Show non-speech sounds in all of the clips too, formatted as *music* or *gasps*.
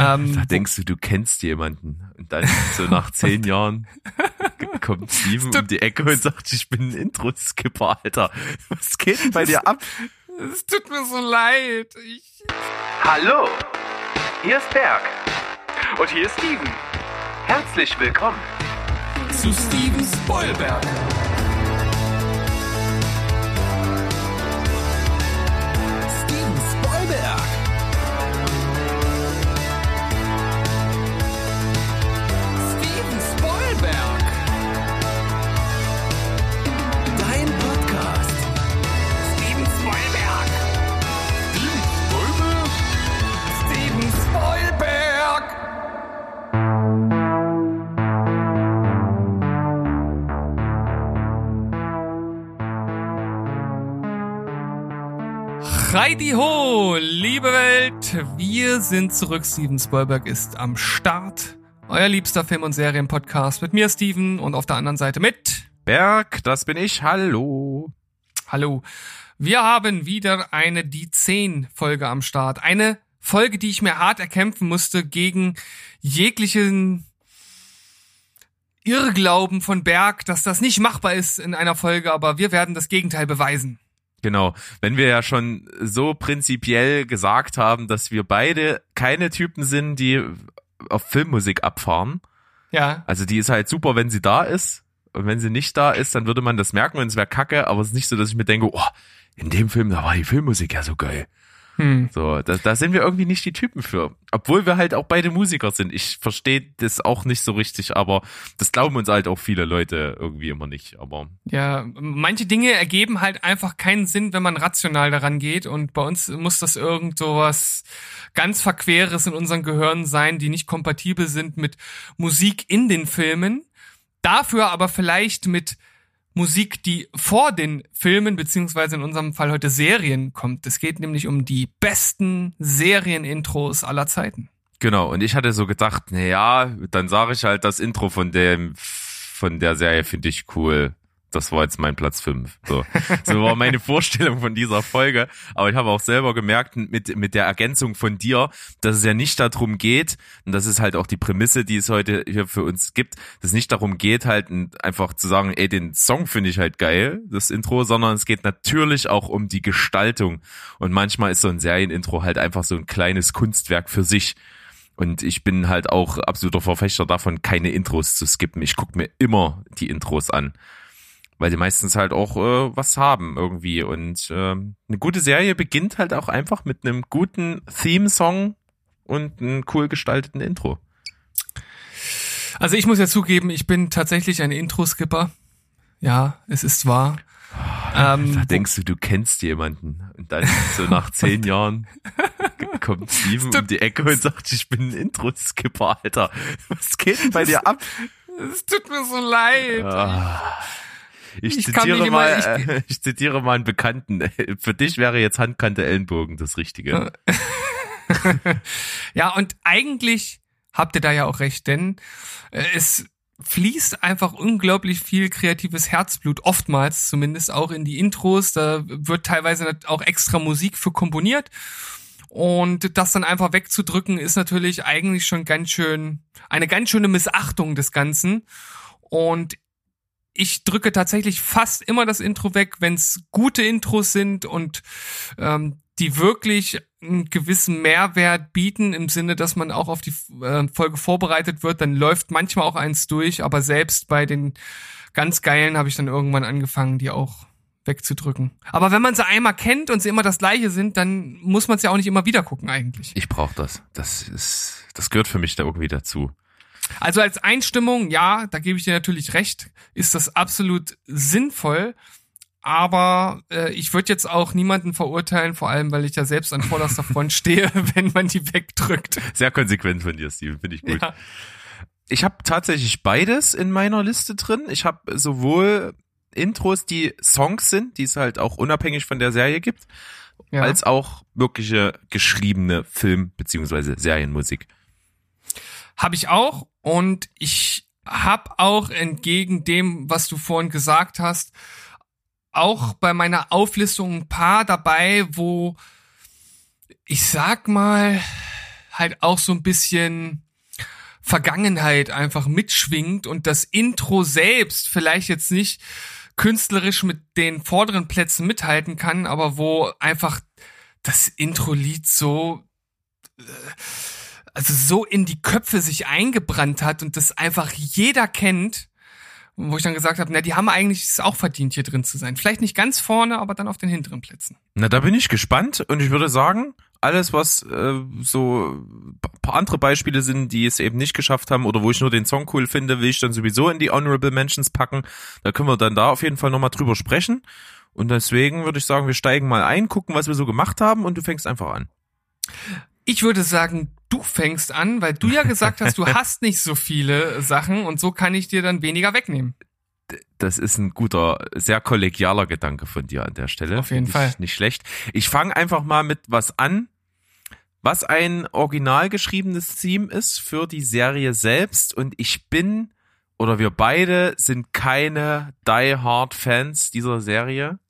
Ähm, da denkst du, du kennst jemanden. Und dann so nach *laughs* zehn Jahren kommt Steven um die Ecke und sagt, ich bin ein Intro-Skipper, Alter. Was geht denn bei dir ab? Es tut mir so leid. Ich Hallo, hier ist Berg. Und hier ist Steven. Herzlich willkommen zu Steven Spoilberg. Heidi ho, liebe Welt, wir sind zurück. Steven Spielberg ist am Start. Euer liebster Film- und Serienpodcast mit mir, Steven, und auf der anderen Seite mit Berg, das bin ich. Hallo. Hallo. Wir haben wieder eine Die 10 Folge am Start. Eine Folge, die ich mir hart erkämpfen musste gegen jeglichen Irrglauben von Berg, dass das nicht machbar ist in einer Folge, aber wir werden das Gegenteil beweisen. Genau, wenn wir ja schon so prinzipiell gesagt haben, dass wir beide keine Typen sind, die auf Filmmusik abfahren. Ja. Also die ist halt super, wenn sie da ist. Und wenn sie nicht da ist, dann würde man das merken und es wäre kacke, aber es ist nicht so, dass ich mir denke, oh, in dem Film, da war die Filmmusik ja so geil. Hm. So, da, da sind wir irgendwie nicht die Typen für. Obwohl wir halt auch beide Musiker sind. Ich verstehe das auch nicht so richtig, aber das glauben uns halt auch viele Leute irgendwie immer nicht. Aber Ja, manche Dinge ergeben halt einfach keinen Sinn, wenn man rational daran geht. Und bei uns muss das irgend so was ganz Verqueres in unseren Gehirnen sein, die nicht kompatibel sind mit Musik in den Filmen. Dafür aber vielleicht mit Musik, die vor den Filmen, beziehungsweise in unserem Fall heute Serien kommt. Es geht nämlich um die besten Serienintros aller Zeiten. Genau, und ich hatte so gedacht, na ja, dann sage ich halt das Intro von dem von der Serie finde ich cool. Das war jetzt mein Platz fünf. So, so war meine *laughs* Vorstellung von dieser Folge. Aber ich habe auch selber gemerkt mit mit der Ergänzung von dir, dass es ja nicht darum geht, und das ist halt auch die Prämisse, die es heute hier für uns gibt, dass es nicht darum geht, halt einfach zu sagen, ey, den Song finde ich halt geil, das Intro, sondern es geht natürlich auch um die Gestaltung. Und manchmal ist so ein Serienintro halt einfach so ein kleines Kunstwerk für sich. Und ich bin halt auch absoluter Verfechter davon, keine Intros zu skippen. Ich gucke mir immer die Intros an. Weil die meistens halt auch äh, was haben irgendwie. Und ähm, eine gute Serie beginnt halt auch einfach mit einem guten Theme-Song und einem cool gestalteten Intro. Also ich muss ja zugeben, ich bin tatsächlich ein Intro-Skipper. Ja, es ist wahr. Ähm, da denkst du, du kennst jemanden. Und dann so nach *laughs* zehn Jahren kommt Steven um die Ecke und sagt, ich bin ein Intro-Skipper, Alter. Was geht denn bei dir ab? Es tut mir so leid. Ah. Ich, ich, zitiere mal, immer, ich, *laughs* ich, zitiere mal einen Bekannten. *laughs* Für dich wäre jetzt Handkante Ellenbogen das Richtige. *laughs* ja, und eigentlich habt ihr da ja auch recht, denn äh, es fließt einfach unglaublich viel kreatives Herzblut, oftmals zumindest auch in die Intros. Da wird teilweise auch extra Musik für komponiert. Und das dann einfach wegzudrücken, ist natürlich eigentlich schon ganz schön, eine ganz schöne Missachtung des Ganzen. Und ich drücke tatsächlich fast immer das Intro weg, wenn es gute Intros sind und ähm, die wirklich einen gewissen Mehrwert bieten, im Sinne, dass man auch auf die äh, Folge vorbereitet wird, dann läuft manchmal auch eins durch, aber selbst bei den ganz geilen habe ich dann irgendwann angefangen, die auch wegzudrücken. Aber wenn man sie einmal kennt und sie immer das gleiche sind, dann muss man es ja auch nicht immer wieder gucken eigentlich. Ich brauche das. Das ist, das gehört für mich da irgendwie dazu. Also als Einstimmung, ja, da gebe ich dir natürlich recht, ist das absolut sinnvoll. Aber äh, ich würde jetzt auch niemanden verurteilen, vor allem, weil ich ja selbst an vorderster Front *laughs* stehe, wenn man die wegdrückt. Sehr konsequent von dir, Steven, finde ich gut. Ja. Ich habe tatsächlich beides in meiner Liste drin. Ich habe sowohl Intros, die Songs sind, die es halt auch unabhängig von der Serie gibt, ja. als auch wirkliche geschriebene Film- beziehungsweise Serienmusik. Habe ich auch und ich habe auch entgegen dem, was du vorhin gesagt hast, auch bei meiner Auflistung ein paar dabei, wo ich sag mal, halt auch so ein bisschen Vergangenheit einfach mitschwingt und das Intro selbst vielleicht jetzt nicht künstlerisch mit den vorderen Plätzen mithalten kann, aber wo einfach das Intro-Lied so äh, also so in die Köpfe sich eingebrannt hat und das einfach jeder kennt, wo ich dann gesagt habe, na, die haben eigentlich es auch verdient, hier drin zu sein. Vielleicht nicht ganz vorne, aber dann auf den hinteren Plätzen. Na, da bin ich gespannt und ich würde sagen, alles, was äh, so paar andere Beispiele sind, die es eben nicht geschafft haben oder wo ich nur den Song cool finde, will ich dann sowieso in die Honorable Mentions packen. Da können wir dann da auf jeden Fall nochmal drüber sprechen. Und deswegen würde ich sagen, wir steigen mal ein, gucken, was wir so gemacht haben und du fängst einfach an. Ich würde sagen, du fängst an, weil du ja gesagt hast, du *laughs* hast nicht so viele Sachen und so kann ich dir dann weniger wegnehmen. Das ist ein guter, sehr kollegialer Gedanke von dir an der Stelle. Auf jeden Find Fall. Ich nicht schlecht. Ich fange einfach mal mit was an, was ein original geschriebenes Theme ist für die Serie selbst. Und ich bin, oder wir beide sind keine Die Hard Fans dieser Serie.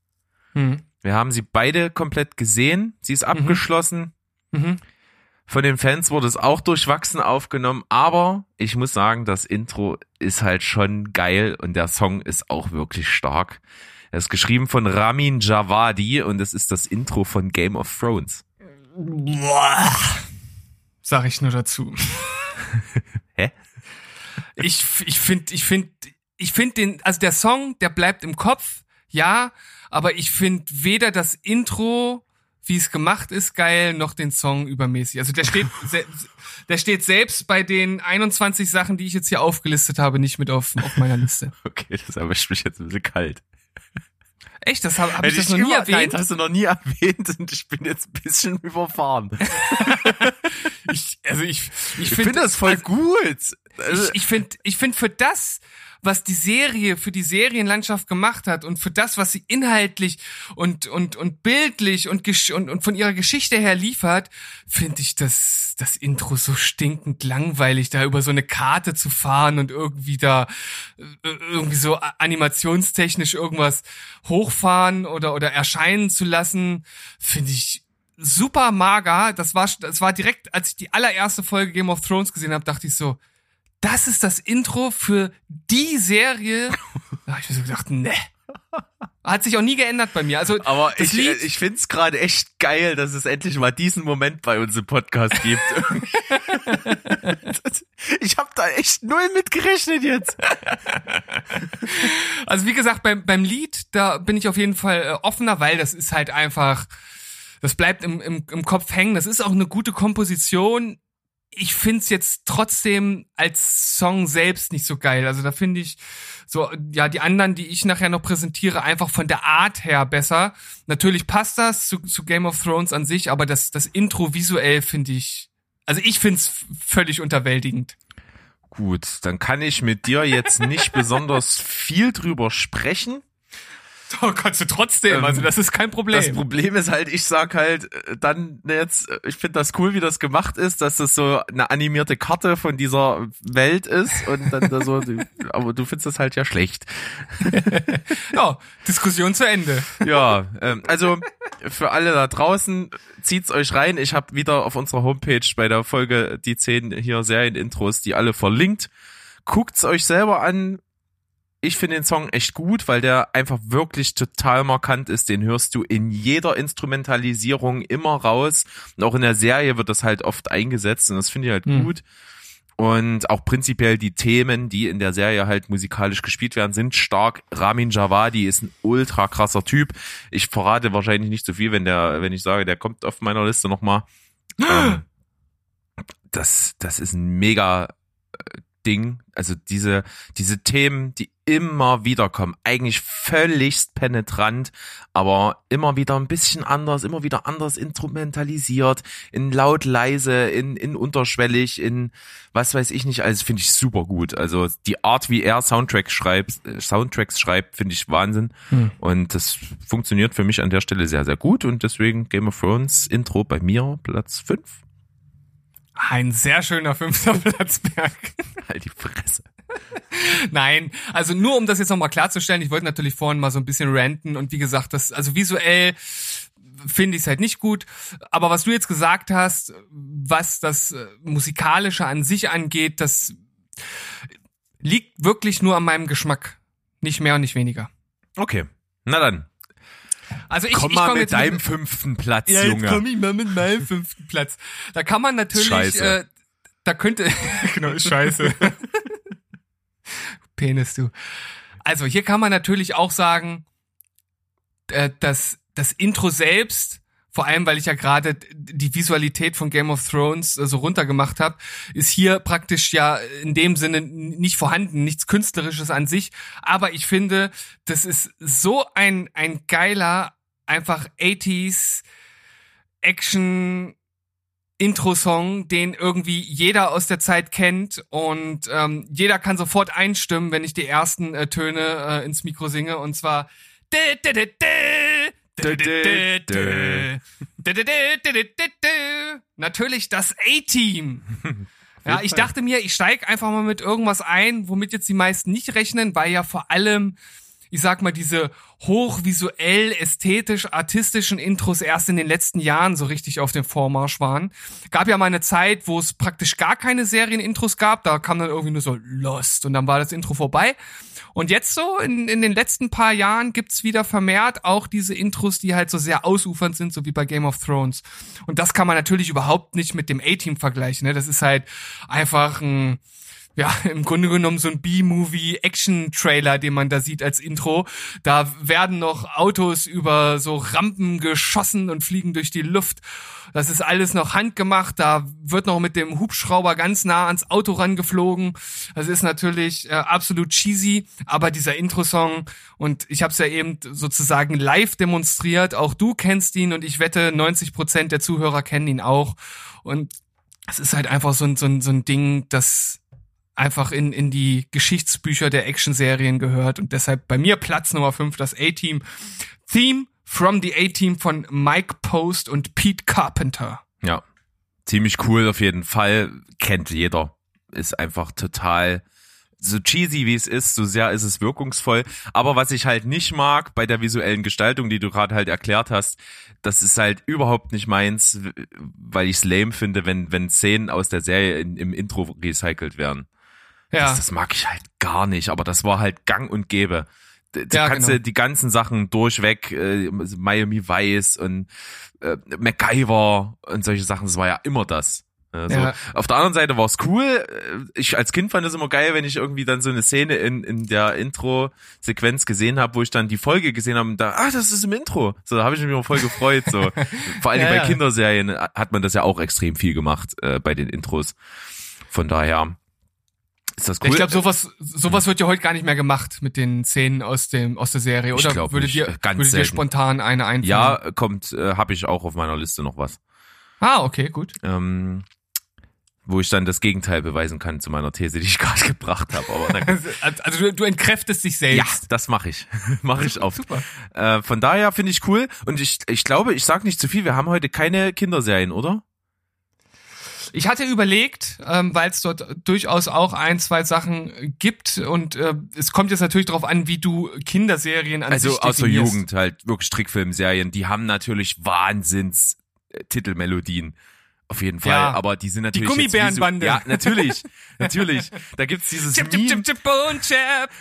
Hm. Wir haben sie beide komplett gesehen. Sie ist abgeschlossen. Mhm. Von den Fans wurde es auch durchwachsen aufgenommen, aber ich muss sagen, das Intro ist halt schon geil und der Song ist auch wirklich stark. Er ist geschrieben von Ramin Javadi und es ist das Intro von Game of Thrones. Sag ich nur dazu. *laughs* Hä? Ich, ich finde, ich finde, ich finde den, also der Song, der bleibt im Kopf, ja, aber ich finde weder das Intro, wie es gemacht ist, geil, noch den Song übermäßig. Also der steht, *laughs* der steht selbst bei den 21 Sachen, die ich jetzt hier aufgelistet habe, nicht mit auf, auf meiner Liste. *laughs* Okay, das erwischt mich jetzt ein bisschen kalt. Echt, das habe hab ich das noch nie immer- Nein, erwähnt. das hast du noch nie erwähnt und ich bin jetzt ein bisschen überfahren. *laughs* Ich, also ich, ich Ich finde finde das voll gut. Also, ich, ich finde, ich finde für das, was die Serie für die Serienlandschaft gemacht hat und für das, was sie inhaltlich und und und bildlich und und, und von ihrer Geschichte her liefert, finde ich das das Intro so stinkend langweilig, da über so eine Karte zu fahren und irgendwie da äh, irgendwie so animationstechnisch irgendwas hochfahren oder oder erscheinen zu lassen, finde ich super mager. Das war das war direkt, als ich die allererste Folge Game of Thrones gesehen habe, dachte ich so, das ist das Intro für die Serie. *laughs* Da habe ich mir so gedacht, ne. Hat sich auch nie geändert bei mir. Also aber ich, äh, Lied, ich finde es gerade echt geil, dass es endlich mal diesen Moment bei uns im Podcast gibt. *laughs* ich habe da echt null mit gerechnet jetzt. *laughs* also wie gesagt, beim, beim Lied, da bin ich auf jeden Fall äh, offener, weil das ist halt einfach, das bleibt im, im, im Kopf hängen. Das ist auch eine gute Komposition. Ich find's jetzt trotzdem als Song selbst nicht so geil. Also da finde ich so, ja, die anderen, die ich nachher noch präsentiere, einfach von der Art her besser. Natürlich passt das zu, zu Game of Thrones an sich, aber das, das Intro visuell finde ich, also ich find's völlig unterwältigend. Gut, dann kann ich mit dir jetzt nicht besonders viel drüber sprechen. *laughs* Oh, kannst du trotzdem, Ähm, also das ist kein Problem. Das Problem ist halt, ich sag halt äh, dann jetzt, äh, ich finde das cool, wie das gemacht ist, dass das so eine animierte Karte von dieser Welt ist und dann da so, *laughs* aber du findest das halt ja schlecht. *laughs* ja, Diskussion zu Ende. Ja, ähm, also für alle da draußen, zieht's euch rein. Ich habe wieder auf unserer Homepage bei der Folge die zehn hier Serienintros, die alle verlinkt. Guckt's euch selber an. Ich finde den Song echt gut, weil der einfach wirklich total markant ist. Den hörst du in jeder Instrumentalisierung immer raus. Und auch in der Serie wird das halt oft eingesetzt und das finde ich halt Hm. gut. Und auch prinzipiell die Themen, die in der Serie halt musikalisch gespielt werden, sind stark. Ramin Javadi ist ein ultra krasser Typ. Ich verrate wahrscheinlich nicht so viel, wenn der, wenn ich sage, der kommt auf meiner Liste nochmal. *gasps* ähm, das, das ist ein mega äh, Ding. Also diese, diese Themen, die immer wieder kommen, eigentlich völligst penetrant, aber immer wieder ein bisschen anders, immer wieder anders instrumentalisiert, in laut, leise, in, in unterschwellig, in was weiß ich nicht, alles finde ich super gut. Also die Art, wie er Soundtracks schreibt, Soundtracks schreibt, finde ich Wahnsinn. Hm. Und das funktioniert für mich an der Stelle sehr, sehr gut und deswegen Game of Thrones Intro bei mir Platz 5. Ein sehr schöner fünfter *laughs* Platzberg. Halt die Fresse. Nein, also nur um das jetzt nochmal klarzustellen, ich wollte natürlich vorhin mal so ein bisschen ranten und wie gesagt, das, also visuell finde ich es halt nicht gut. Aber was du jetzt gesagt hast, was das äh, Musikalische an sich angeht, das liegt wirklich nur an meinem Geschmack. Nicht mehr und nicht weniger. Okay. Na dann. Also ich, komm ich mal komm mit jetzt deinem mit, fünften Platz, ja, jetzt Junge. komm ich mal mit meinem fünften Platz. Da kann man natürlich, Scheiße. äh, da könnte, *laughs* genau, scheiße. *laughs* Penis, du. Also hier kann man natürlich auch sagen, äh, dass das Intro selbst, vor allem weil ich ja gerade die Visualität von Game of Thrones äh, so runtergemacht habe, ist hier praktisch ja in dem Sinne nicht vorhanden, nichts Künstlerisches an sich. Aber ich finde, das ist so ein, ein geiler, einfach 80s Action Intro-Song, den irgendwie jeder aus der Zeit kennt und ähm, jeder kann sofort einstimmen, wenn ich die ersten äh, Töne äh, ins Mikro singe und zwar natürlich das A-Team. Ja, ich dachte mir, ich steig einfach mal mit irgendwas ein, womit jetzt die meisten nicht rechnen, weil ja vor allem ich sag mal, diese hochvisuell, ästhetisch, artistischen Intros erst in den letzten Jahren so richtig auf dem Vormarsch waren. Gab ja mal eine Zeit, wo es praktisch gar keine Serienintros gab. Da kam dann irgendwie nur so Lost und dann war das Intro vorbei. Und jetzt so in, in den letzten paar Jahren gibt's wieder vermehrt auch diese Intros, die halt so sehr ausufernd sind, so wie bei Game of Thrones. Und das kann man natürlich überhaupt nicht mit dem A-Team vergleichen. Ne? Das ist halt einfach ein ja, *laughs* im Grunde genommen so ein B-Movie-Action-Trailer, den man da sieht als Intro. Da werden noch Autos über so Rampen geschossen und fliegen durch die Luft. Das ist alles noch handgemacht. Da wird noch mit dem Hubschrauber ganz nah ans Auto rangeflogen. Das ist natürlich äh, absolut cheesy, aber dieser Intro-Song und ich habe es ja eben sozusagen live demonstriert. Auch du kennst ihn und ich wette, 90 Prozent der Zuhörer kennen ihn auch. Und es ist halt einfach so ein, so ein, so ein Ding, das einfach in, in die Geschichtsbücher der Actionserien gehört und deshalb bei mir Platz Nummer 5, das A-Team. Theme from the A-Team von Mike Post und Pete Carpenter. Ja. Ziemlich cool auf jeden Fall. Kennt jeder. Ist einfach total so cheesy wie es ist, so sehr ist es wirkungsvoll. Aber was ich halt nicht mag bei der visuellen Gestaltung, die du gerade halt erklärt hast, das ist halt überhaupt nicht meins, weil ich es lame finde, wenn, wenn Szenen aus der Serie in, im Intro recycelt werden. Ja, Das, das mag ich halt gar nicht, aber das war halt gang und gäbe. Du Ja, kannst genau. du die ganzen Sachen durchweg, äh, Miami Vice und äh, MacGyver und solche Sachen, das war ja immer das. Also, Ja. Auf der anderen Seite war es cool. Äh, Ich als Kind fand es immer geil, wenn ich irgendwie dann so eine Szene in, in der Intro-Sequenz gesehen habe, wo ich dann die Folge gesehen habe und da, ah, das ist im Intro. So, da habe ich mich immer voll gefreut. So. *laughs* Vor allem Ja, bei. Kinderserien hat man das ja auch extrem viel gemacht äh, bei den Intros. Von daher ist das cool. ich glaube, sowas, sowas wird ja heute gar nicht mehr gemacht mit den Szenen aus dem aus der Serie. Ich Oder glaub würde nicht. dir, Ganz würde dir spontan eine einfallen? ja, kommt, äh, habe ich auch auf meiner Liste noch was. Ah, okay, gut. Ähm, wo ich dann das Gegenteil beweisen kann zu meiner These, die ich *laughs* gerade gebracht habe. Aber. Also, *laughs* also du, du entkräftest dich ja, selbst. das mache ich. *laughs* mache ich oft. Super. Äh, von daher finde ich cool. Und ich, ich glaube, ich sag nicht zu viel, wir haben heute keine Kinderserien, oder? Ich hatte überlegt, ähm, weil es dort durchaus auch ein, zwei Sachen gibt und äh, es kommt jetzt natürlich darauf an, wie du Kinderserien an Also sich aus der. Jugend halt, wirklich Trickfilmserien, die haben natürlich Wahnsinns äh, Titelmelodien. Auf jeden Fall, Ja. aber die sind natürlich. Gummibärenbande. jetzt visu- Ja, natürlich. *laughs* natürlich. Da gibt's dieses Chip, Meme. chip, chip, chip.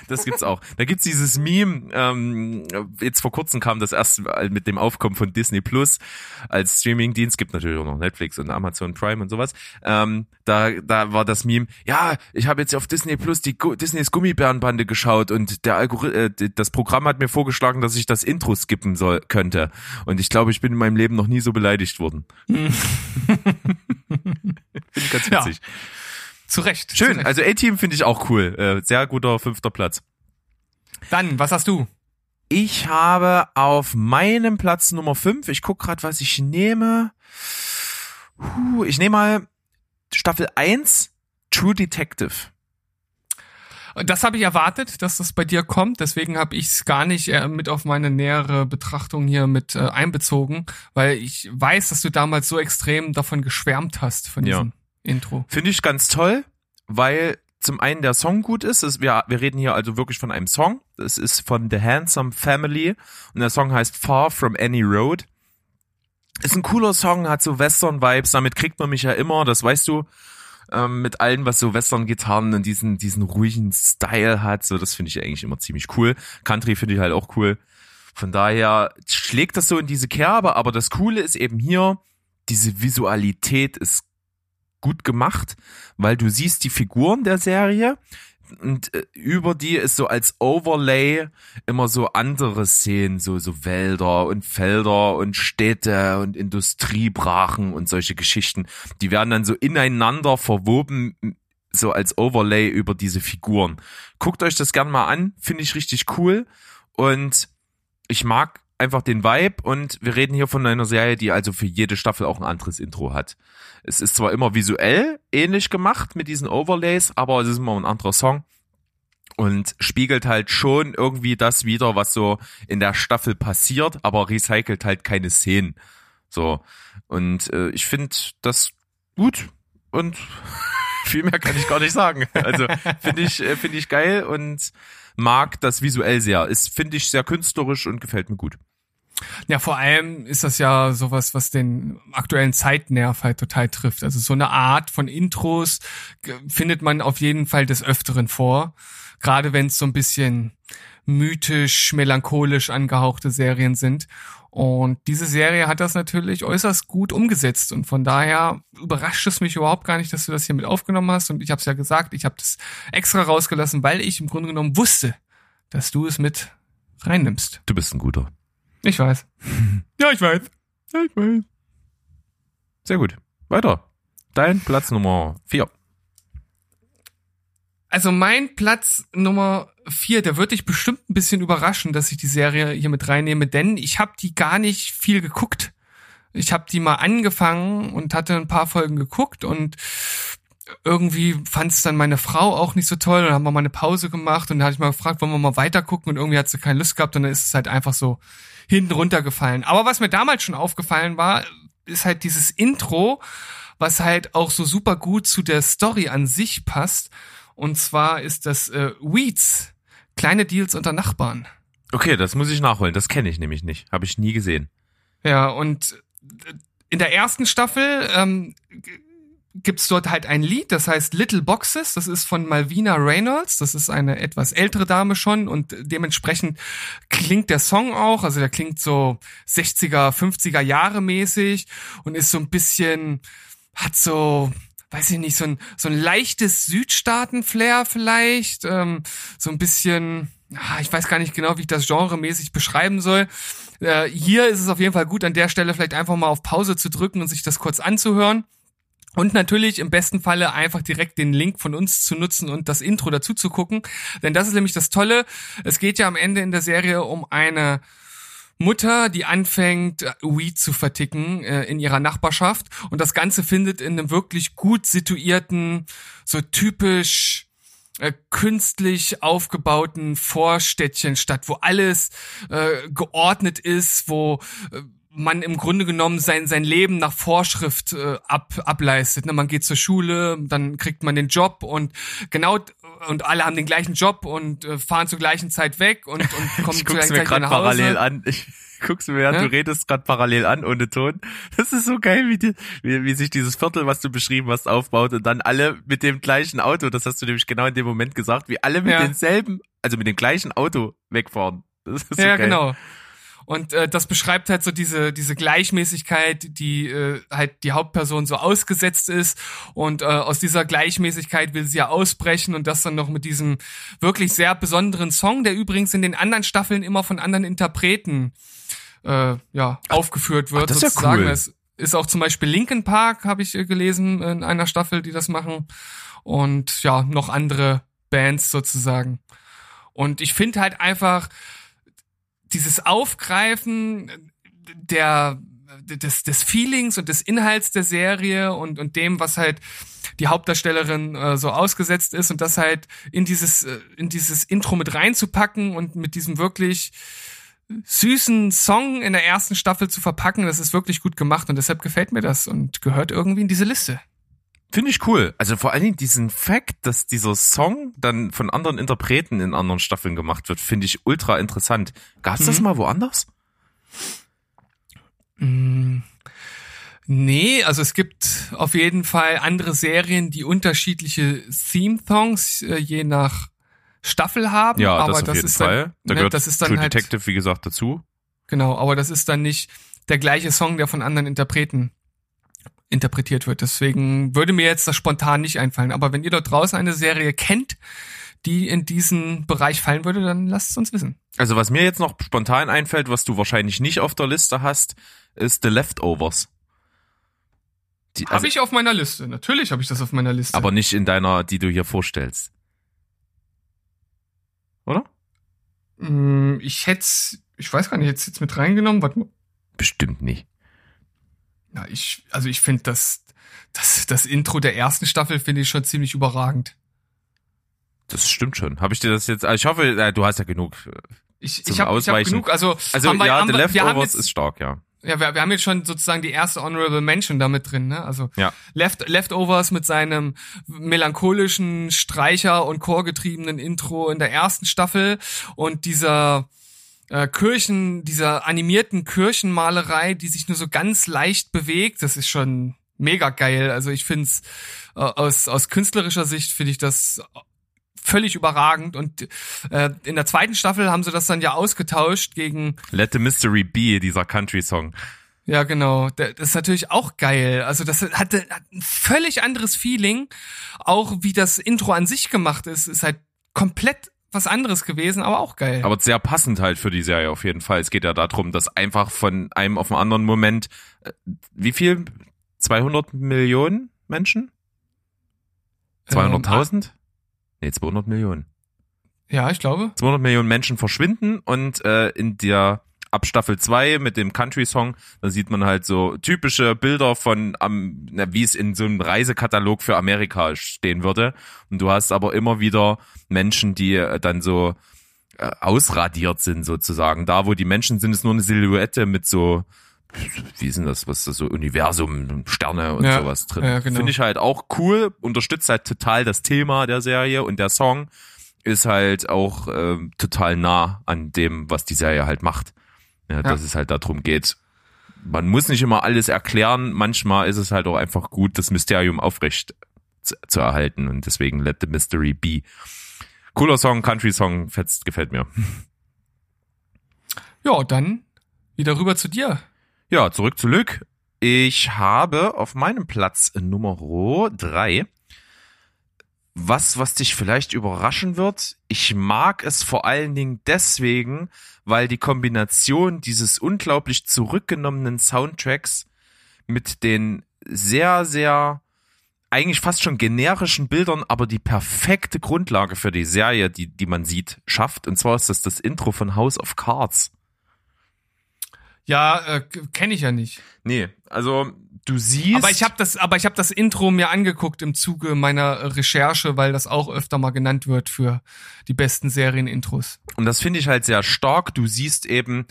Das gibt's auch. Da gibt's dieses Meme, ähm, jetzt vor kurzem kam das erst mit dem Aufkommen von Disney Plus als Streamingdienst, gibt natürlich auch noch Netflix und Amazon Prime und sowas. Ähm, da, da war das Meme, ja, ich habe jetzt auf Disney Plus die Gu Disneys Gummibärenbande geschaut und der Algorithmus, äh, das Programm hat mir vorgeschlagen, dass ich das Intro skippen soll, könnte. Und ich glaube, ich bin in meinem Leben noch nie so beleidigt worden. *laughs* Ganz Ja. witzig. Zu Recht. zu Schön, Recht. also A-Team finde ich auch cool. Äh, sehr guter fünfter Platz. Dann, was hast du? Ich habe auf meinem Platz Nummer 5, ich guck grad, was ich nehme. Huh, ich nehme mal Staffel 1, True Detective. Das habe ich erwartet, dass das bei dir kommt. Deswegen habe ich es gar nicht äh, mit auf meine nähere Betrachtung hier mit äh, einbezogen, weil ich weiß, dass du damals so extrem davon geschwärmt hast von Ja. diesem Intro. Finde ich ganz toll, weil zum einen der Song gut ist. Es, wir, wir reden hier also wirklich von einem Song. Das ist von The Handsome Family und der Song heißt Far From Any Road. ist ein cooler Song, hat so Western-Vibes, damit kriegt man mich ja immer, das weißt du, ähm, mit allem, was so Western-Gitarren und diesen, diesen ruhigen Style hat, so, das finde ich eigentlich immer ziemlich cool. Country finde ich halt auch cool. Von daher schlägt das so in diese Kerbe, aber das Coole ist eben hier, diese Visualität ist gut gemacht, weil du siehst die Figuren der Serie, und äh, über die ist so als Overlay immer so andere Szenen, so, so Wälder und Felder und Städte und Industriebrachen und solche Geschichten. Die werden dann so ineinander verwoben, so als Overlay über diese Figuren. Guckt euch das gern mal an, finde ich richtig cool und ich mag einfach den Vibe und wir reden hier von einer Serie, die also für jede Staffel auch ein anderes Intro hat. Es ist zwar immer visuell ähnlich gemacht mit diesen Overlays, aber es ist immer ein anderer Song und spiegelt halt schon irgendwie das wieder, was so in der Staffel passiert, aber recycelt halt keine Szenen. So und äh, ich finde das gut und *laughs* viel mehr kann ich gar nicht sagen. Also finde ich äh, finde ich geil und mag das visuell sehr. Ist finde ich sehr künstlerisch und gefällt mir gut. Ja, vor allem ist das ja sowas, was den aktuellen Zeitnerv halt total trifft. Also so eine Art von Intros findet man auf jeden Fall des Öfteren vor. Gerade wenn es so ein bisschen mythisch, melancholisch angehauchte Serien sind. Und diese Serie hat das natürlich äußerst gut umgesetzt. Und von daher überrascht es mich überhaupt gar nicht, dass du das hier mit aufgenommen hast. Und ich habe es ja gesagt, ich habe das extra rausgelassen, weil ich im Grunde genommen wusste, dass du es mit reinnimmst. Du bist ein guter. Ich weiß. *laughs* ja, ich weiß. Ja, ich weiß. Sehr gut. Weiter. Dein Platz Nummer vier. Also mein Platz Nummer vier, der wird dich bestimmt ein bisschen überraschen, dass ich die Serie hier mit reinnehme, denn ich habe die gar nicht viel geguckt. Ich habe die mal angefangen und hatte ein paar Folgen geguckt und irgendwie fand es dann meine Frau auch nicht so toll. Dann haben wir mal eine Pause gemacht und da hatte ich mal gefragt, wollen wir mal weiter gucken und irgendwie hat sie keine Lust gehabt und dann ist es halt einfach so hinten runtergefallen. Aber was mir damals schon aufgefallen war, ist halt dieses Intro, was halt auch so super gut zu der Story an sich passt. Und zwar ist das äh, Weeds, kleine Deals unter Nachbarn. Okay, das muss ich nachholen. Das kenne ich nämlich nicht. Habe ich nie gesehen. Ja, und in der ersten Staffel ähm, gibt's dort halt ein Lied, das heißt Little Boxes. Das ist von Malvina Reynolds. Das ist eine etwas ältere Dame schon und dementsprechend klingt der Song auch. Also der klingt so 60er, 50er Jahre mäßig und ist so ein bisschen, hat so, weiß ich nicht, so ein, so ein leichtes Südstaaten-Flair vielleicht. Ähm, so ein bisschen, ich weiß gar nicht genau, wie ich das genremäßig beschreiben soll. Äh, hier ist es auf jeden Fall gut, an der Stelle vielleicht einfach mal auf Pause zu drücken und sich das kurz anzuhören. Und natürlich im besten Falle einfach direkt den Link von uns zu nutzen und das Intro dazu zu gucken. Denn das ist nämlich das Tolle. Es geht ja am Ende in der Serie um eine Mutter, die anfängt, Weed zu verticken äh, in ihrer Nachbarschaft. Und das Ganze findet in einem wirklich gut situierten, so typisch äh, künstlich aufgebauten Vorstädtchen statt, wo alles äh, geordnet ist, wo äh, man im Grunde genommen sein, sein Leben nach Vorschrift äh, ab, ableistet. Ne? Man geht zur Schule, dann kriegt man den Job und genau und alle haben den gleichen Job und äh, fahren zur gleichen Zeit weg und, und *laughs* kommen ich zur gleichen mir Zeit nach Hause. parallel an. Ich guck's mir an, Ja? du redest gerade parallel an ohne Ton. Das ist so geil, wie, die, wie, wie sich dieses Viertel, was du beschrieben hast, aufbaut und dann alle mit dem gleichen Auto, das hast du nämlich genau in dem Moment gesagt, wie alle mit Ja. denselben, also mit dem gleichen Auto wegfahren. Das ist so ja, geil. genau. Und äh, das beschreibt halt so diese diese Gleichmäßigkeit, die äh, halt die Hauptperson so ausgesetzt ist und äh, aus dieser Gleichmäßigkeit will sie ja ausbrechen und das dann noch mit diesem wirklich sehr besonderen Song, der übrigens in den anderen Staffeln immer von anderen Interpreten äh, ja aufgeführt wird. ach, das ist ja sozusagen. cool. Ist auch zum Beispiel Linkin Park habe ich äh, gelesen in einer Staffel, die das machen und ja noch andere Bands sozusagen. Und ich finde halt einfach dieses Aufgreifen der des, des Feelings und des Inhalts der Serie und, und dem, was halt die Hauptdarstellerin äh, so ausgesetzt ist und das halt in dieses, äh, in dieses Intro mit reinzupacken und mit diesem wirklich süßen Song in der ersten Staffel zu verpacken, das ist wirklich gut gemacht und deshalb gefällt mir das und gehört irgendwie in diese Liste. Finde ich cool. Also vor allen Dingen diesen Fakt, dass dieser Song dann von anderen Interpreten in anderen Staffeln gemacht wird, finde ich ultra interessant. Gab's das Mhm. mal woanders? Mm, Nee, also es gibt auf jeden Fall andere Serien, die unterschiedliche Theme-Songs äh, je nach Staffel haben. Ja, aber das das ist Fall. Dann, da ne, gehört das ist dann True halt, Detective, wie gesagt, dazu. Genau, aber das ist dann nicht der gleiche Song, der von anderen Interpreten interpretiert wird. Deswegen würde mir jetzt das spontan nicht einfallen. Aber wenn ihr dort draußen eine Serie kennt, die in diesen Bereich fallen würde, dann lasst es uns wissen. Also was mir jetzt noch spontan einfällt, was du wahrscheinlich nicht auf der Liste hast, ist The Leftovers. Die, also, habe ich auf meiner Liste. Natürlich habe ich das auf meiner Liste. aber nicht in deiner, die du hier vorstellst. Oder? Mm, ich hätte ich weiß gar nicht, jetzt jetzt mit reingenommen. Warte mal. Bestimmt nicht. Ja, ich, also ich finde das, das, das Intro der ersten Staffel finde ich schon ziemlich überragend. Das stimmt schon. Habe ich dir das jetzt, ich hoffe, äh, du hast ja genug. Ich, Zum ich habe hab genug, also, Also haben wir- ja, haben The Leftovers jetzt, ist stark, ja. Ja, wir, wir haben jetzt schon sozusagen die erste Honorable Mention damit drin, ne? Also Ja. Left, Leftovers mit seinem melancholischen Streicher- und chorgetriebenen Intro in der ersten Staffel und dieser äh, Kirchen, dieser animierten Kirchenmalerei, die sich nur so ganz leicht bewegt, das ist schon mega geil. Also ich find's äh, aus, aus künstlerischer Sicht finde ich das völlig überragend und äh, in der zweiten Staffel haben sie das dann ja ausgetauscht gegen Let the Mystery Be, dieser Country-Song. ja, genau. Das ist natürlich auch geil. Also das hatte hat ein völlig anderes Feeling. Auch wie das Intro an sich gemacht ist, ist halt komplett was anderes gewesen, aber auch geil. Aber sehr passend halt für die Serie auf jeden Fall. Es geht ja darum, dass einfach von einem auf den anderen Moment, äh, wie viel? 200 Millionen Menschen? 200.000? Nee, 200 Millionen. ja, ich glaube. 200 Millionen Menschen verschwinden und äh, in der ab Staffel 2 mit dem Country-Song, da sieht man halt so typische Bilder von, am, na, wie es in so einem Reisekatalog für Amerika stehen würde. Und du hast aber immer wieder Menschen, die äh, dann so äh, ausradiert sind sozusagen. Da, wo die Menschen sind, ist nur eine Silhouette mit so, wie ist denn das, was ist das so Universum, Sterne und Ja, sowas drin. ja, genau. Finde ich halt auch cool, unterstützt halt total das Thema der Serie und der Song ist halt auch ähm, total nah an dem, was die Serie halt macht. Ja, dass es halt darum geht. Man muss nicht immer alles erklären. Manchmal ist es halt auch einfach gut, das Mysterium aufrecht zu, zu erhalten. Und deswegen let the mystery be. Cooler Song, Country Song, fetzt, gefällt mir. Ja, dann wieder rüber zu dir. Ja, zurück zu Lück. Ich habe auf meinem Platz Nummer drei was, was dich vielleicht überraschen wird. Ich mag es vor allen Dingen deswegen, weil die Kombination dieses unglaublich zurückgenommenen Soundtracks mit den sehr, sehr eigentlich fast schon generischen Bildern, aber die perfekte Grundlage für die Serie, die, die man sieht, schafft. Und zwar ist das das Intro von House of Cards. Ja, äh, kenne ich ja nicht. Nee, also du siehst. Aber ich habe das, aber ich habe das Intro mir angeguckt im Zuge meiner Recherche, weil das auch öfter mal genannt wird für die besten Serienintros. Und das finde ich halt sehr stark. Du siehst eben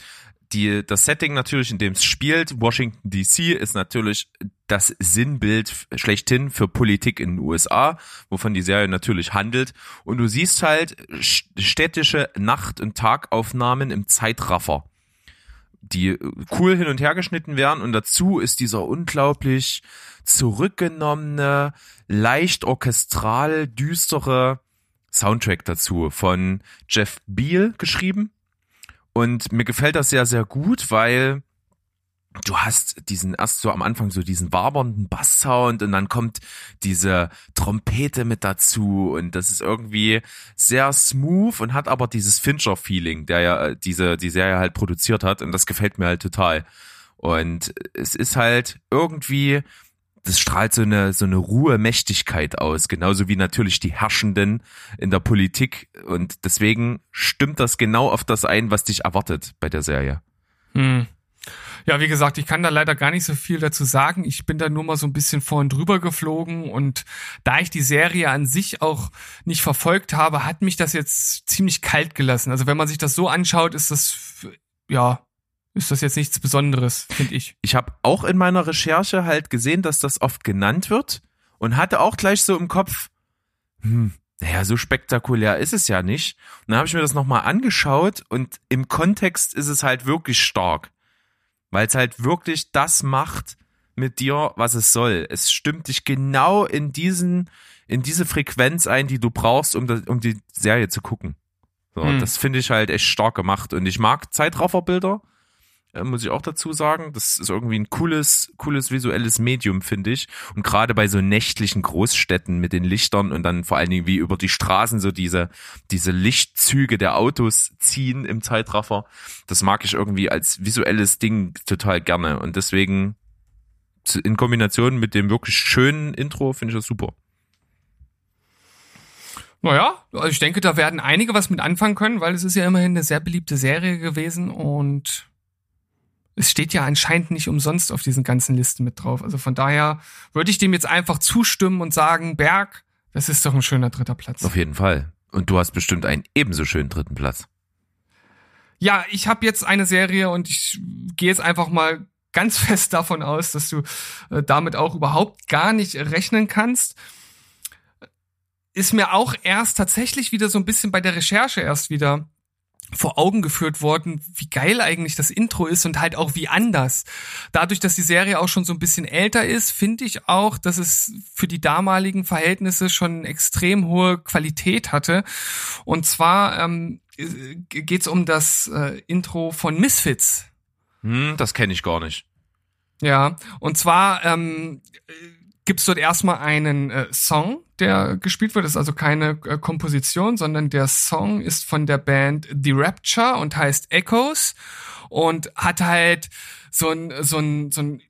die, das Setting natürlich, in dem es spielt. Washington DC ist natürlich das Sinnbild schlechthin für Politik in den USA, wovon die Serie natürlich handelt. Und du siehst halt städtische Nacht- und Tagaufnahmen im Zeitraffer die cool hin und her geschnitten werden. Und dazu ist dieser unglaublich zurückgenommene, leicht orchestral düstere Soundtrack dazu von Jeff Beal geschrieben. Und mir gefällt das sehr, sehr gut, weil du hast diesen erst so am Anfang so diesen wabernden Basssound und dann kommt diese Trompete mit dazu und das ist irgendwie sehr smooth und hat aber dieses Fincher-Feeling, der ja äh, diese die Serie halt produziert hat und das gefällt mir halt total. Und es ist halt irgendwie das strahlt so eine so eine Ruhe, Mächtigkeit aus, genauso wie natürlich die Herrschenden in der Politik und deswegen stimmt das genau auf das ein, was dich erwartet bei der Serie. Hm. Ja, wie gesagt, ich kann da leider gar nicht so viel dazu sagen. Ich bin da nur mal so ein bisschen vorhin drüber geflogen und da ich die Serie an sich auch nicht verfolgt habe, hat mich das jetzt ziemlich kalt gelassen. Also wenn man sich das so anschaut, ist das, ja, ist das jetzt nichts Besonderes, finde ich. Ich habe auch in meiner Recherche halt gesehen, dass das oft genannt wird und hatte auch gleich so im Kopf, hm, naja, so spektakulär ist es ja nicht. Und dann habe ich mir das nochmal angeschaut und im Kontext ist es halt wirklich stark weil es halt wirklich das macht, mit dir, was es soll. Es stimmt dich genau in diesen, in diese Frequenz ein, die du brauchst, um, das, um die Serie zu gucken. So, Hm. Das finde ich halt echt stark gemacht. Und ich mag Zeitrafferbilder, muss ich auch dazu sagen. Das ist irgendwie ein cooles, cooles visuelles Medium, finde ich. Und gerade bei so nächtlichen Großstädten mit den Lichtern und dann vor allen Dingen wie über die Straßen so diese, diese Lichtzüge der Autos ziehen im Zeitraffer. Das mag ich irgendwie als visuelles Ding total gerne. Und deswegen in Kombination mit dem wirklich schönen Intro finde ich das super. Naja, also ich denke, da werden einige was mit anfangen können, weil es ist ja immerhin eine sehr beliebte Serie gewesen und es steht ja anscheinend nicht umsonst auf diesen ganzen Listen mit drauf. Also von daher würde ich dem jetzt einfach zustimmen und sagen, Berg, das ist doch ein schöner dritter Platz. Auf jeden Fall. Und du hast bestimmt einen ebenso schönen dritten Platz. Ja, ich habe jetzt eine Serie und ich gehe jetzt einfach mal ganz *laughs* fest davon aus, dass du äh, damit auch überhaupt gar nicht rechnen kannst. Ist mir auch erst tatsächlich wieder so ein bisschen bei der Recherche erst wieder vor Augen geführt worden, wie geil eigentlich das Intro ist und halt auch wie anders. Dadurch, dass die Serie auch schon so ein bisschen älter ist, finde ich auch, dass es für die damaligen Verhältnisse schon extrem hohe Qualität hatte. Und zwar ähm, geht es um das äh, Intro von Misfits. Hm, das kenne ich gar nicht. Ja, und zwar ähm, gibt es dort erstmal einen äh, Song, der gespielt wird. Das ist also keine äh, Komposition, sondern der Song ist von der Band The Rapture und heißt Echoes und hat halt so ein so ein so ein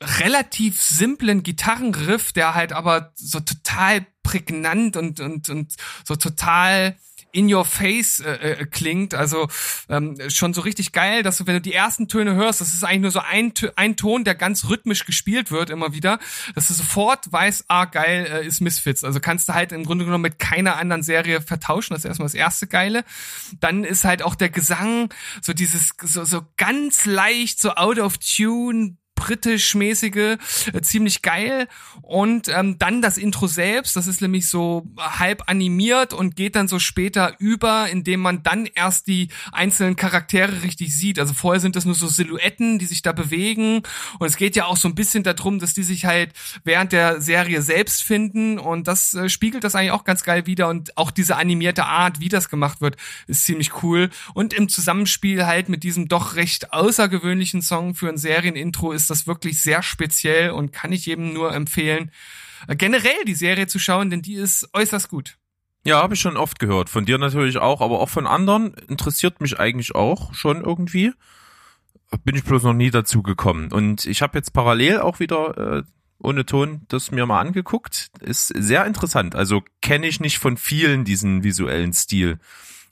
relativ simplen Gitarrenriff, der halt aber so total prägnant und und und so total in your face äh, äh, klingt, also ähm, schon so richtig geil, dass du, wenn du die ersten Töne hörst, das ist eigentlich nur so ein, ein Ton, der ganz rhythmisch gespielt wird immer wieder, dass du sofort weißt, ah geil, äh, ist Misfits. Also kannst du halt im Grunde genommen mit keiner anderen Serie vertauschen. Das ist erstmal das erste Geile. Dann ist halt auch der Gesang so dieses so, so ganz leicht so out of tune britisch-mäßige, äh, ziemlich geil. Und ähm, dann das Intro selbst, das ist nämlich so halb animiert und geht dann so später über, indem man dann erst die einzelnen Charaktere richtig sieht. Also vorher sind das nur so Silhouetten, die sich da bewegen. Und es geht ja auch so ein bisschen darum, dass die sich halt während der Serie selbst finden. Und das äh, spiegelt das eigentlich auch ganz geil wieder. Und auch diese animierte Art, wie das gemacht wird, ist ziemlich cool. Und im Zusammenspiel halt mit diesem doch recht außergewöhnlichen Song für ein Serienintro ist das wirklich sehr speziell und kann ich jedem nur empfehlen, äh, generell die Serie zu schauen, denn die ist äußerst gut. Ja, habe ich schon oft gehört. Von dir natürlich auch, aber auch von anderen interessiert mich eigentlich auch schon irgendwie. Bin ich bloß noch nie dazu gekommen. Und ich habe jetzt parallel auch wieder äh, ohne Ton das mir mal angeguckt. Ist sehr interessant. Also kenne ich nicht von vielen diesen visuellen Stil.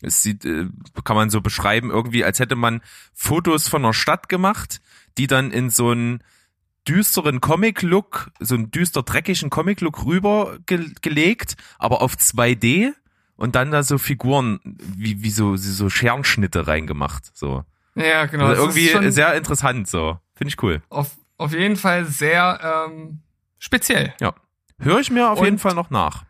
Es sieht, äh, kann man so beschreiben, irgendwie, als hätte man Fotos von einer Stadt gemacht, die dann in so einen düsteren Comic-Look, so einen düster dreckigen Comic-Look rüber ge gelegt, aber auf 2D und dann da so Figuren wie, wie so, so Scherenschnitte reingemacht. So. Ja, genau. Also irgendwie sehr interessant, so. Finde ich cool. auf, auf jeden Fall sehr ähm, speziell. Ja. Höre ich mir auf Und- jeden Fall noch nach.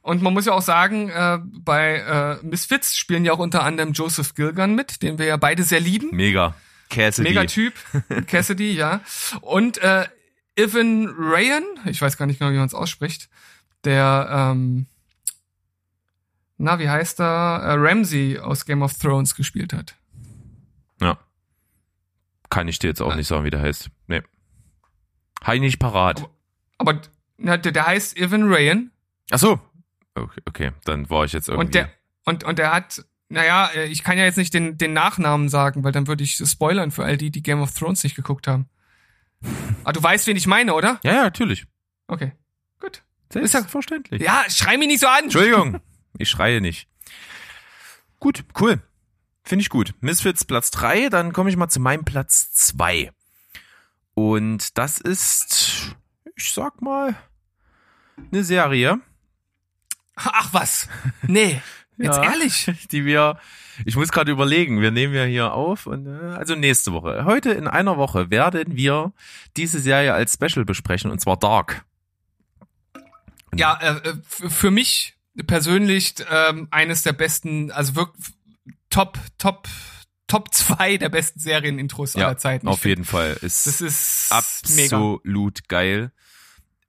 Und man muss ja auch sagen, äh, bei äh, Misfits spielen ja auch unter anderem Joseph Gilgun mit, den wir ja beide sehr lieben. Mega. Cassidy. Mega Typ. Cassidy, ja. Und äh, Ivan Ryan, ich weiß gar nicht genau, wie man es ausspricht, der, ähm, na, wie heißt er, äh, Ramsey aus Game of Thrones gespielt hat. Ja. Kann ich dir jetzt auch Ja. nicht sagen, wie der heißt. Nee. Ich nicht parat. Aber na, der, der heißt Ivan Ryan Ach so. Okay, okay, dann war ich jetzt irgendwie. und der und und der hat naja, äh, ich kann ja jetzt nicht den, den Nachnamen sagen, weil dann würde ich spoilern für all die, die Game of Thrones nicht geguckt haben. Aber *laughs* du weißt, wen ich meine, oder? ja, ja, natürlich. Okay, gut. Ist ja- Selbstverständlich. Ja, schrei mich nicht so an. Entschuldigung, *laughs* ich schreie nicht. Gut, cool. Finde ich gut. Misfits Platz drei, dann komme ich mal zu meinem Platz zwei. Und das ist, ich sag mal, eine Serie, Ach was. Nee. *laughs* Jetzt Ja. ehrlich. *laughs* die wir, ich muss gerade überlegen, wir nehmen ja hier auf und äh, also nächste Woche. Heute in einer Woche werden wir diese Serie als Special besprechen und zwar Dark. Ja, äh, äh, für mich persönlich ähm, eines der besten, also wirklich top, top Top *laughs* 2 der besten Serienintros Ja, aller Zeiten. auf jeden Fall. Ist Das ist mega. absolut geil.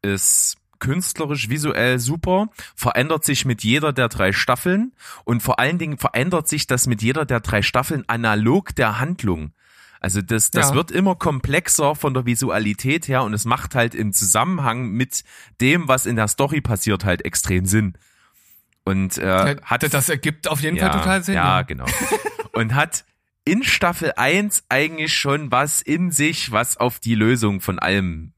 Ist künstlerisch, visuell super, verändert sich mit jeder der drei Staffeln und vor allen Dingen verändert sich das mit jeder der drei Staffeln analog der Handlung. Also das, das Ja. wird immer komplexer von der Visualität her und es macht halt im Zusammenhang mit dem, was in der Story passiert, halt extrem Sinn. Und äh, Ja, hat das ergibt auf jeden Fall total Sinn. ja, genau. Und hat in Staffel 1 eigentlich schon was in sich, was auf die Lösung von allem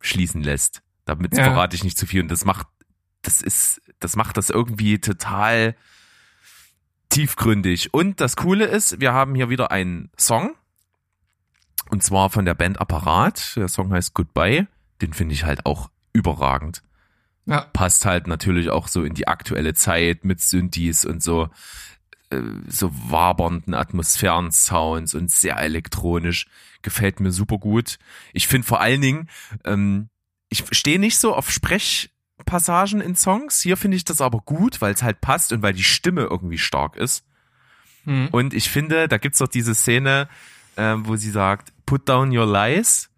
schließen lässt. Damit Ja. verrate ich nicht zu viel. Und das macht, das ist, das macht das irgendwie total tiefgründig. Und das Coole ist, wir haben hier wieder einen Song. Und zwar von der Band Apparat. Der Song heißt Goodbye. Den finde ich halt auch überragend ja. passt halt natürlich auch so in die aktuelle Zeit mit Synthes und so äh, so wabernden Atmosphären-Sounds und sehr elektronisch. Gefällt mir super gut. Ich finde vor allen Dingen, ähm, ich stehe nicht so auf Sprechpassagen in Songs. Hier finde ich das aber gut, weil es halt passt und weil die Stimme irgendwie stark ist. Hm. Und ich finde, da gibt's doch diese Szene, äh, wo sie sagt, put down your lies.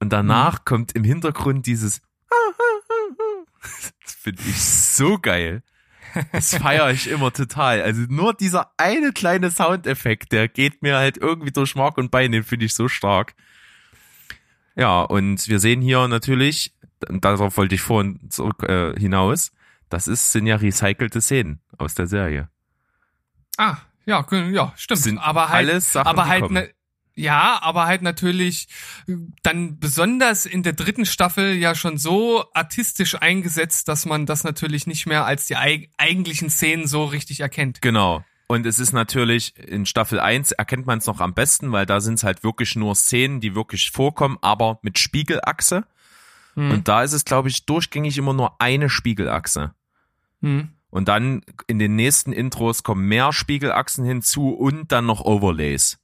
Und danach kommt im Hintergrund dieses *laughs* Das finde ich so geil. Das feiere ich immer total. Also nur dieser eine kleine Soundeffekt, der geht mir halt irgendwie durch Mark und Bein, den finde ich so stark. Ja, und wir sehen hier natürlich, darauf wollte ich vorhin zurück äh, hinaus, das ist, sind ja recycelte Szenen aus der Serie. Ah, ja, ja, stimmt. Sind aber halt, alles Sachen, aber halt, ne, ja, aber halt natürlich äh, dann besonders in der dritten Staffel ja schon so artistisch eingesetzt, dass man das natürlich nicht mehr als die eig eigentlichen Szenen so richtig erkennt. Genau. Und es ist natürlich, in Staffel 1 erkennt man es noch am besten, weil da sind es halt wirklich nur Szenen, die wirklich vorkommen, aber mit Spiegelachse. Hm. Und da ist es, glaube ich, durchgängig immer nur eine Spiegelachse. Hm. Und dann in den nächsten Intros kommen mehr Spiegelachsen hinzu und dann noch Overlays.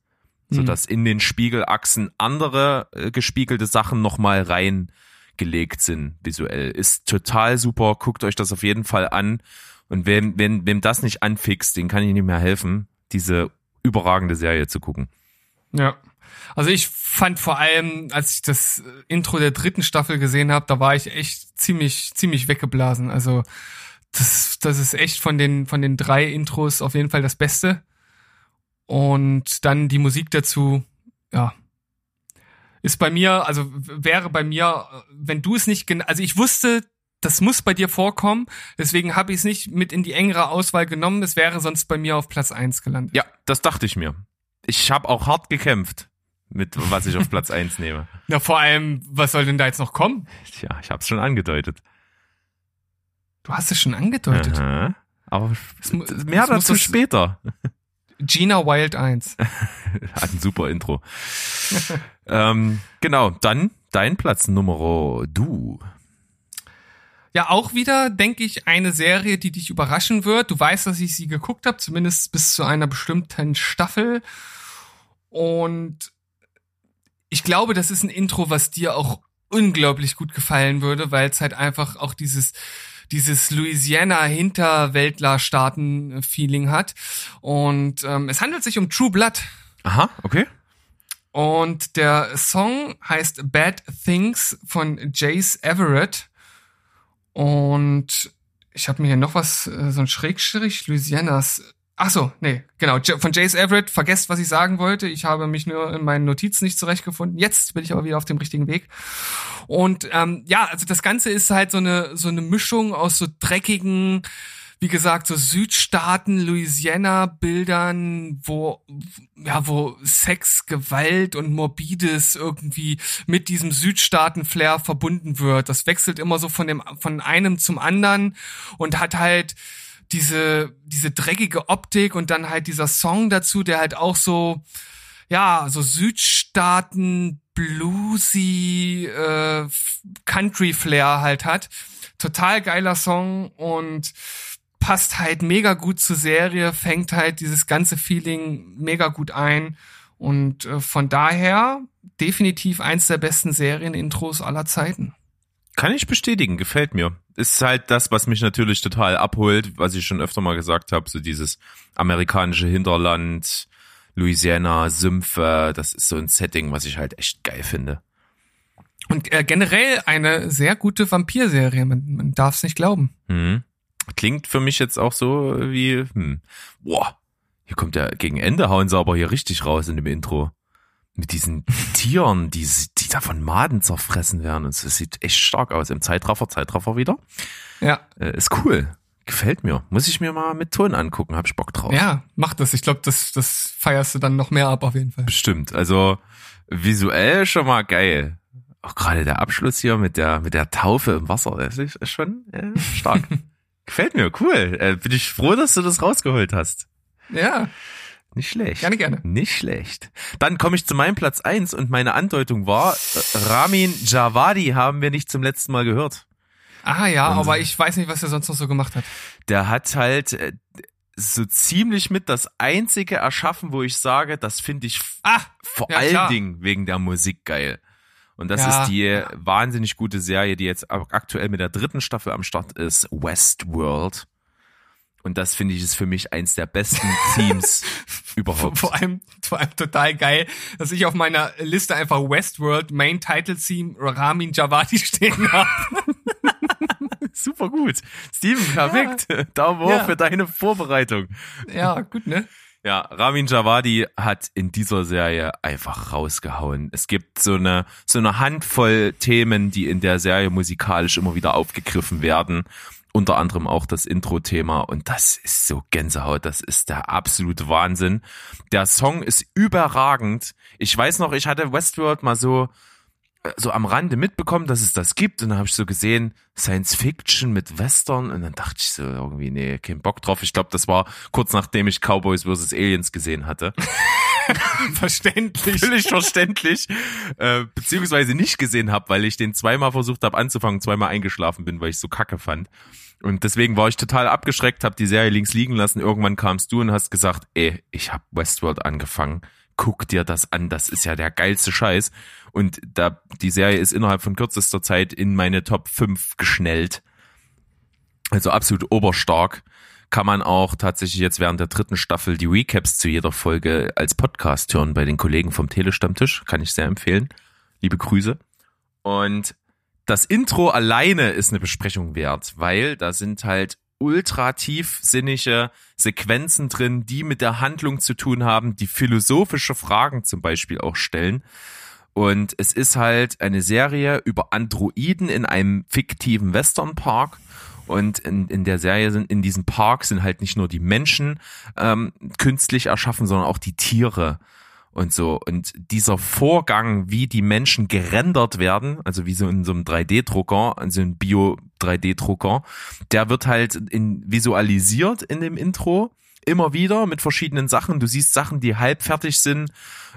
Sodass in den Spiegelachsen andere äh, gespiegelte Sachen nochmal reingelegt sind, visuell. Ist total super. Guckt euch das auf jeden Fall an. Und wem, wem, wem das nicht anfixt, den kann ich nicht mehr helfen, diese überragende Serie zu gucken. Ja. Also ich fand vor allem, als ich das äh, Intro der dritten Staffel gesehen habe, da war ich echt ziemlich, ziemlich weggeblasen. Also das, das ist echt von den, von den drei Intros auf jeden Fall das Beste. Und dann die Musik dazu, ja, ist bei mir, also wäre bei mir, äh, wenn du es nicht, also ich wusste, das muss bei dir vorkommen, deswegen habe ich es nicht mit in die engere Auswahl genommen, es wäre sonst bei mir auf Platz eins gelandet. Ja, das dachte ich mir. Ich habe auch hart gekämpft mit was ich auf *laughs* Platz 1 nehme. Na, vor allem, was soll denn da jetzt noch kommen? Tja, ich habe es schon angedeutet. Du hast es schon angedeutet. Aha. Aber Es mehr es dazu später. *laughs* Gina Wild 1. Hat *laughs* ein super Intro. ähm, genau, dann dein Platz Nummer du. Ja, auch wieder, denke ich, eine Serie, die dich überraschen wird. Du weißt, dass ich sie geguckt habe, zumindest bis zu einer bestimmten Staffel. Und ich glaube, das ist ein Intro, was dir auch unglaublich gut gefallen würde, weil es halt einfach auch dieses dieses Louisiana Hinterwäldler-Staaten Feeling hat und ähm, es handelt sich um True Blood Aha, okay. Und der Song heißt Bad Things von Jace Everett. Und ich habe mir hier noch was, äh, so ein Schrägstrich, Louisianas. Ach so, nee, genau, von Jace Everett. Vergesst, was ich sagen wollte. Ich habe mich nur in meinen Notizen nicht zurechtgefunden. Jetzt bin ich aber wieder auf dem richtigen Weg. Und ähm, ja, also das Ganze ist halt so eine so eine Mischung aus so dreckigen, wie gesagt, so Südstaaten, Louisiana-Bildern, wo, ja, wo Sex, Gewalt und Morbides irgendwie mit diesem Südstaaten-Flair verbunden wird. Das wechselt immer so von dem, von einem zum anderen und hat halt diese, diese dreckige Optik und dann halt dieser Song dazu, der halt auch so, ja, so Südstaaten, bluesy, äh, Country Flair halt hat. Total geiler Song und passt halt mega gut zur Serie, fängt halt dieses ganze Feeling mega gut ein und äh, von daher definitiv eins der besten Serienintros aller Zeiten. Kann ich bestätigen, gefällt mir. Ist halt das, was mich natürlich total abholt, was ich schon öfter mal gesagt habe, so dieses amerikanische Hinterland, Louisiana, Sümpfe, das ist so ein Setting, was ich halt echt geil finde. Und äh, generell eine sehr gute Vampirserie, man, man darf es nicht glauben. Mhm. Klingt für mich jetzt auch so wie, hm, boah, hier kommt ja gegen Ende hauen sie aber hier richtig raus in dem Intro. Mit diesen *laughs* Tieren, die, die da von Maden zerfressen werden. Und es sieht echt stark aus. Im Zeitraffer, Zeitraffer wieder. Ja. Äh, ist cool. Gefällt mir. Muss ich mir mal mit Ton angucken. Hab ich Bock drauf. Ja, mach das. Ich glaube, das, das feierst du dann noch mehr ab auf jeden Fall. Bestimmt. Also visuell schon mal geil. Auch gerade der Abschluss hier mit der, mit der Taufe im Wasser, das ist ist schon äh, stark. *laughs* Gefällt mir, cool. Äh, bin ich froh, dass du das rausgeholt hast. Ja, Nicht schlecht. gerne, gerne. Nicht schlecht. Dann komme ich zu meinem Platz eins und meine Andeutung war, äh, Ramin Javadi haben wir nicht zum letzten Mal gehört. Ah ja, Und- aber ich weiß nicht, was er sonst noch so gemacht hat. Der hat halt äh, so ziemlich mit das einzige erschaffen, wo ich sage, das finde ich Ah, vor Ja, allen klar. Dingen wegen der Musik geil. Und das Ja, ist die ja. wahnsinnig gute Serie, die jetzt aktuell mit der dritten Staffel am Start ist, Westworld. Und das finde ich ist für mich eins der besten *laughs* Themes vor, überhaupt. vor allem, vor allem total geil, dass ich auf meiner Liste einfach Westworld Main Title Theme Ramin Javadi *laughs* stehen habe. *laughs* Super gut. Steven, perfekt. Daumen hoch Ja. für deine Vorbereitung. ja, gut, ne? Ja, Ramin Javadi hat in dieser Serie einfach rausgehauen. Es gibt so eine, so eine Handvoll Themen, die in der Serie musikalisch immer wieder aufgegriffen werden. Unter anderem auch das Intro-Thema und das ist so Gänsehaut, das ist der absolute Wahnsinn. Der Song ist überragend. Ich weiß noch, ich hatte Westworld mal so, so am Rande mitbekommen, dass es das gibt und dann habe ich so gesehen, Science Fiction mit Western und dann dachte ich so irgendwie, nee, kein Bock drauf. Ich glaube, das war kurz nachdem ich Cowboys vs. Aliens gesehen hatte. *laughs* Verständlich. Völlig verständlich. Äh, beziehungsweise nicht gesehen habe, weil ich den zweimal versucht habe anzufangen, zweimal eingeschlafen bin, weil ich so kacke fand. Und deswegen war ich total abgeschreckt, habe die Serie links liegen lassen. Irgendwann kamst du und hast gesagt, ey, ich habe Westworld angefangen. Guck dir das an, das ist ja der geilste Scheiß. Und da die Serie ist innerhalb von kürzester Zeit in meine Top 5 geschnellt. Also absolut oberstark. Kann man auch tatsächlich jetzt während der dritten Staffel die Recaps zu jeder Folge als Podcast hören bei den Kollegen vom Telestammtisch. Kann ich sehr empfehlen. Liebe Grüße. Und das Intro alleine ist eine Besprechung wert, weil da sind halt ultra tiefsinnige Sequenzen drin, die mit der Handlung zu tun haben, die philosophische Fragen zum Beispiel auch stellen. Und es ist halt eine Serie über Androiden in einem fiktiven Westernpark. Und in, in der Serie sind, in diesem Park sind halt nicht nur die Menschen ähm, künstlich erschaffen, sondern auch die Tiere und so. Und dieser Vorgang, wie die Menschen gerendert werden, also wie so in so einem 3D-Drucker, also ein Bio-3D-Drucker, der wird halt in, visualisiert in dem Intro immer wieder mit verschiedenen Sachen. Du siehst Sachen, die halb fertig sind,